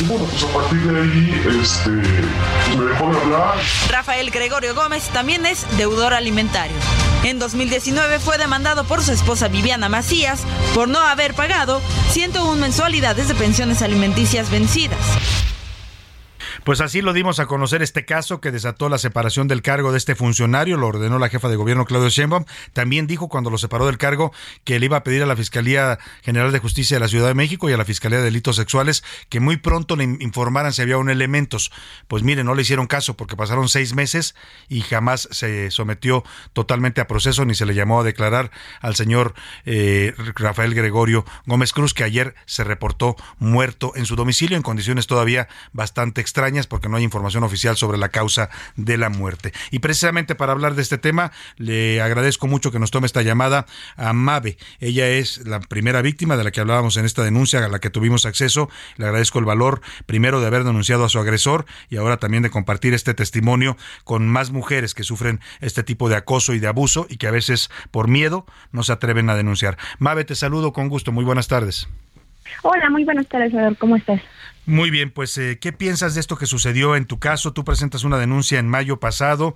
Y bueno, pues a partir de ahí, este, me dejó de hablar. Rafael Gregorio Gómez también es deudor alimentario. En 2019 fue demandado por su esposa Viviana Macías por no haber pagado 101 mensualidades de pensiones alimenticias vencidas. Pues así lo dimos a conocer este caso que desató la separación del cargo de este funcionario, lo ordenó la jefa de gobierno Claudio Sheinbaum. También dijo cuando lo separó del cargo que le iba a pedir a la Fiscalía General de Justicia de la Ciudad de México y a la Fiscalía de Delitos Sexuales que muy pronto le informaran si había un elementos. Pues mire, no le hicieron caso porque pasaron seis meses y jamás se sometió totalmente a proceso ni se le llamó a declarar al señor eh, Rafael Gregorio Gómez Cruz que ayer se reportó muerto en su domicilio en condiciones todavía bastante extrañas porque no hay información oficial sobre la causa de la muerte. Y precisamente para hablar de este tema, le agradezco mucho que nos tome esta llamada a Mabe. Ella es la primera víctima de la que hablábamos en esta denuncia a la que tuvimos acceso. Le agradezco el valor primero de haber denunciado a su agresor y ahora también de compartir este testimonio con más mujeres que sufren este tipo de acoso y de abuso y que a veces por miedo no se atreven a denunciar. Mabe, te saludo con gusto. Muy buenas tardes. Hola, muy buenas tardes, Salvador. ¿Cómo estás? Muy bien, pues eh, ¿qué piensas de esto que sucedió en tu caso? Tú presentas una denuncia en mayo pasado,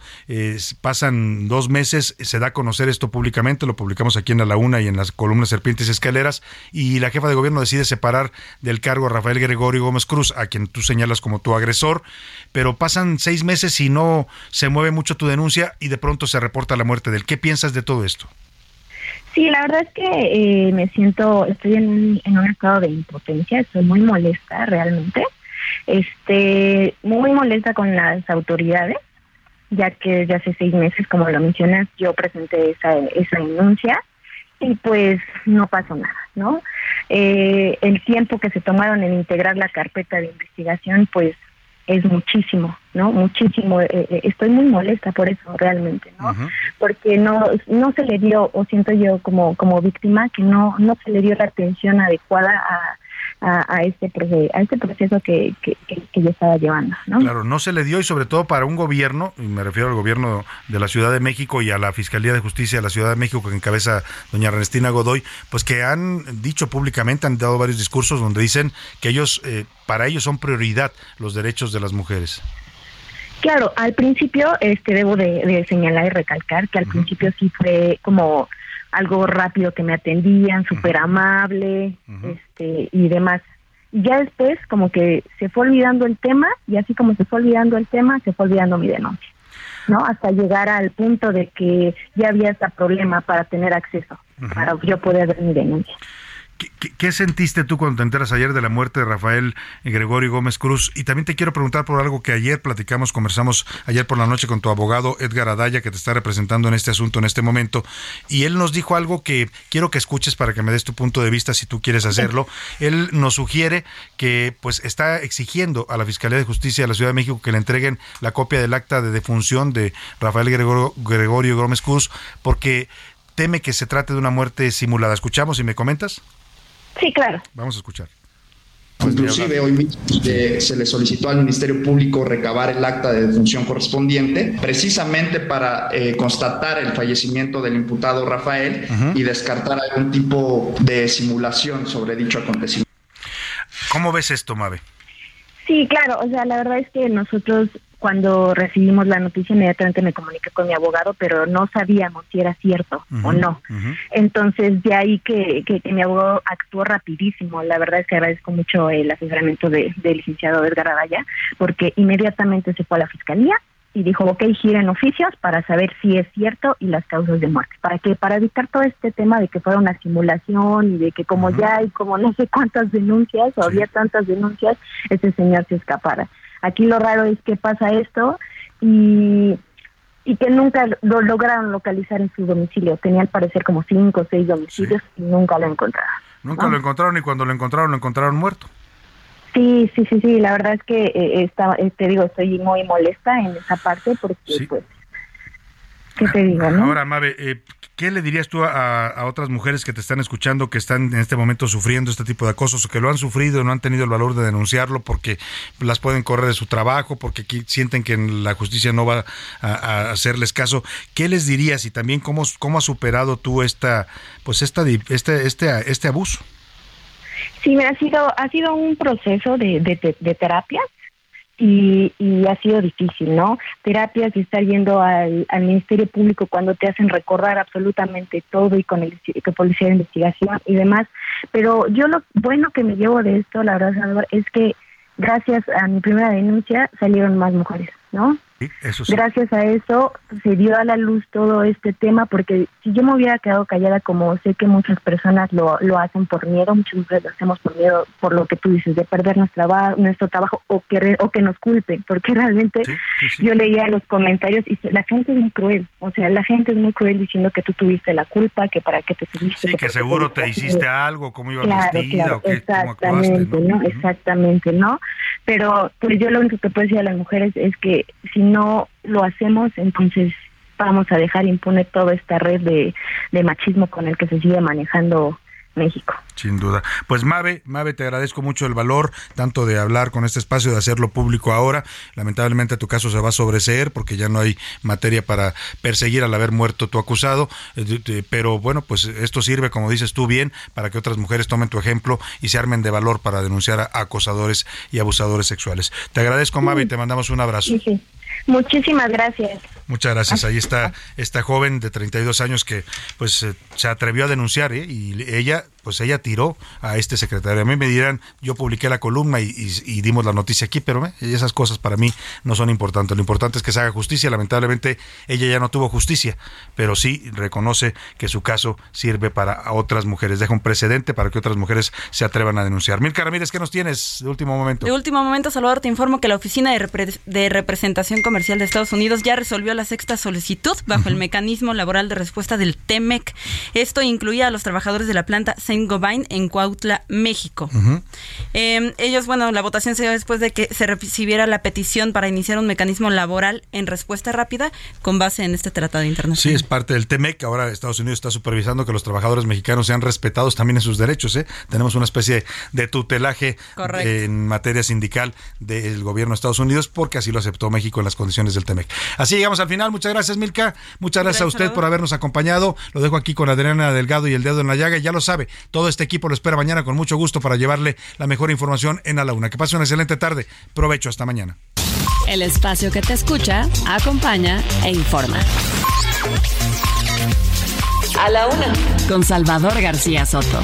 pasan dos meses, se da a conocer esto públicamente, lo publicamos aquí en La Una y en las columnas Serpientes y Escaleras, y la jefa de gobierno decide separar del cargo a Rafael Gregorio Gómez Cruz, a quien tú señalas como tu agresor, pero pasan seis meses y no se mueve mucho tu denuncia y de pronto se reporta la muerte de él. ¿Qué piensas de todo esto? Sí, la verdad es que eh, me siento, estoy en un, en un estado de impotencia, estoy muy molesta realmente, este, muy molesta con las autoridades, ya que desde hace seis meses, como lo mencionas, yo presenté esa, esa denuncia y pues no pasó nada, ¿no? Eh, el tiempo que se tomaron en integrar la carpeta de investigación, pues es muchísimo, ¿no? Muchísimo. Eh, eh, estoy muy molesta por eso realmente, ¿no? Porque no no se le dio, o siento yo como como víctima que no no se le dio la atención adecuada a a, a este proceso, a este proceso que, que, que- yo estaba llevando, ¿no? Claro, no se le dio y sobre todo para un gobierno, y me refiero al gobierno de la Ciudad de México y a la Fiscalía de Justicia de la Ciudad de México que encabeza doña Ernestina Godoy, pues que han dicho públicamente, han dado varios discursos donde dicen que ellos, eh, para ellos son prioridad los derechos de las mujeres. Claro, al principio este debo de, de señalar y recalcar que al principio sí fue como algo rápido que me atendían, súper amable, este y demás. Y ya después como que se fue olvidando el tema y así como se fue olvidando el tema, se fue olvidando mi denuncia. ¿No? Hasta llegar al punto de que ya había hasta problema para tener acceso, para yo poder ver mi denuncia. ¿Qué, qué sentiste tú cuando te enteras ayer de la muerte de Rafael Gregorio Gómez Cruz? Y también te quiero preguntar por algo que ayer platicamos, conversamos ayer por la noche con tu abogado Edgar Adaya, que te está representando en este asunto en este momento. Y él nos dijo algo que quiero que escuches para que me des tu punto de vista si tú quieres hacerlo. Él nos sugiere que pues está exigiendo a la Fiscalía de Justicia de la Ciudad de México que le entreguen la copia del acta de defunción de Rafael Gregorio, Gregorio Gómez Cruz porque teme que se trate de una muerte simulada. ¿Escuchamos y me comentas? Sí, claro. Vamos a escuchar. Inclusive hoy mismo eh, se le solicitó al Ministerio Público recabar el acta de defunción correspondiente, precisamente para eh, constatar el fallecimiento del imputado Rafael y descartar algún tipo de simulación sobre dicho acontecimiento. ¿Cómo ves esto, Mabe? Sí, claro, o sea, la verdad es que nosotros cuando recibimos la noticia inmediatamente me comuniqué con mi abogado, pero no sabíamos si era cierto o no. Entonces, de ahí que, que, que mi abogado actuó rapidísimo. La verdad es que agradezco mucho el asesoramiento de- del licenciado Edgar Araya, porque inmediatamente se fue a la fiscalía y dijo, ok, giren oficios para saber si es cierto y las causas de muerte. ¿Para qué? Para evitar todo este tema de que fuera una simulación y de que como ya hay como no sé cuántas denuncias o había tantas denuncias, ese señor se escapara. Aquí lo raro es que pasa esto y, y que nunca lo lograron localizar en su domicilio. Tenía al parecer como cinco o seis domicilios y nunca lo encontraron. Nunca lo encontraron y cuando lo encontraron, lo encontraron muerto. Sí, sí, sí, sí, la verdad es que eh, está, eh, te digo, estoy muy molesta en esa parte porque, pues, ¿qué te digo, no? Ahora, Mabe, eh, ¿qué le dirías tú a, a, otras mujeres que te están escuchando, que están en este momento sufriendo este tipo de acosos o que lo han sufrido no han tenido el valor de denunciarlo porque las pueden correr de su trabajo, porque sienten que la justicia no va a, a, hacerles caso? ¿Qué les dirías y también cómo, cómo has superado tú esta, pues esta, este, este, este abuso? Sí, me ha sido, ha sido un proceso de, de, de terapia y, y, ha sido difícil, ¿no? Terapias y estar yendo al, al, Ministerio Público cuando te hacen recordar absolutamente todo y con el policía de investigación y demás. Pero yo lo bueno que me llevo de esto, la verdad, Salvador, es que gracias a mi primera denuncia salieron más mujeres, ¿no? Sí, eso sí. Gracias a eso se dio a la luz todo este tema, porque si yo me hubiera quedado callada, como sé que muchas personas lo, lo hacen por miedo, muchas veces lo hacemos por miedo, por lo que tú dices, de perder nuestro, nuestro trabajo o que, o que nos culpen, porque realmente sí, yo leía los comentarios y la gente es muy cruel, o sea, la gente es muy cruel diciendo que tú tuviste la culpa, que para qué te subiste. Sí, que, que seguro te, te hiciste algo, cómo ibas claro, vestida claro, o qué, exactamente, cómo actuaste, ¿no? ¿no? Exactamente, ¿no? Pero pues yo lo único que puedo decir a las mujeres es que si no lo hacemos, entonces vamos a dejar impune toda esta red de, de machismo con el que se sigue manejando México. Sin duda. Pues Mabe, Mabe, te agradezco mucho el valor tanto de hablar con este espacio, de hacerlo público ahora. Lamentablemente tu caso se va a sobreseer porque ya no hay materia para perseguir al haber muerto tu acusado, pero bueno, pues esto sirve, como dices tú bien, para que otras mujeres tomen tu ejemplo y se armen de valor para denunciar a acosadores y abusadores sexuales. Te agradezco, Mabe, y te mandamos un abrazo. Sí, sí. Muchísimas gracias. Muchas gracias. Ahí está esta joven de 32 años que pues se atrevió a denunciar ¿eh? y ella pues ella tiró a este secretario. A mí me dirán, yo publiqué la columna y, y, y dimos la noticia aquí, pero ¿eh? esas cosas para mí no son importantes. Lo importante es que se haga justicia. Lamentablemente ella ya no tuvo justicia, pero sí reconoce que su caso sirve para otras mujeres. Deja un precedente para que otras mujeres se atrevan a denunciar. Milka Ramírez, ¿qué nos tienes de último momento? De último momento, Salvador, te informo que la Oficina de, Repre de Representación Comercial de Estados Unidos ya resolvió la sexta solicitud bajo uh -huh. el mecanismo laboral de respuesta del TEMEC. Esto incluía a los trabajadores de la planta Saint Gobain en Cuautla, México. Uh -huh. eh, ellos, bueno, la votación se dio después de que se recibiera la petición para iniciar un mecanismo laboral en respuesta rápida con base en este tratado internacional. Sí, es parte del TEMEC. Ahora Estados Unidos está supervisando que los trabajadores mexicanos sean respetados también en sus derechos. ¿eh? Tenemos una especie de tutelaje Correcto. en materia sindical del gobierno de Estados Unidos porque así lo aceptó México en las condiciones del TEMEC. Así llegamos al final. Muchas gracias, Milka. Muchas gracias, gracias a usted por habernos acompañado. Lo dejo aquí con Adriana Delgado y el dedo en la llaga. Y ya lo sabe, todo este equipo lo espera mañana con mucho gusto para llevarle la mejor información en a la una. Que pase una excelente tarde. Provecho hasta mañana. El espacio que te escucha, acompaña e informa. A la una. Con Salvador García Soto.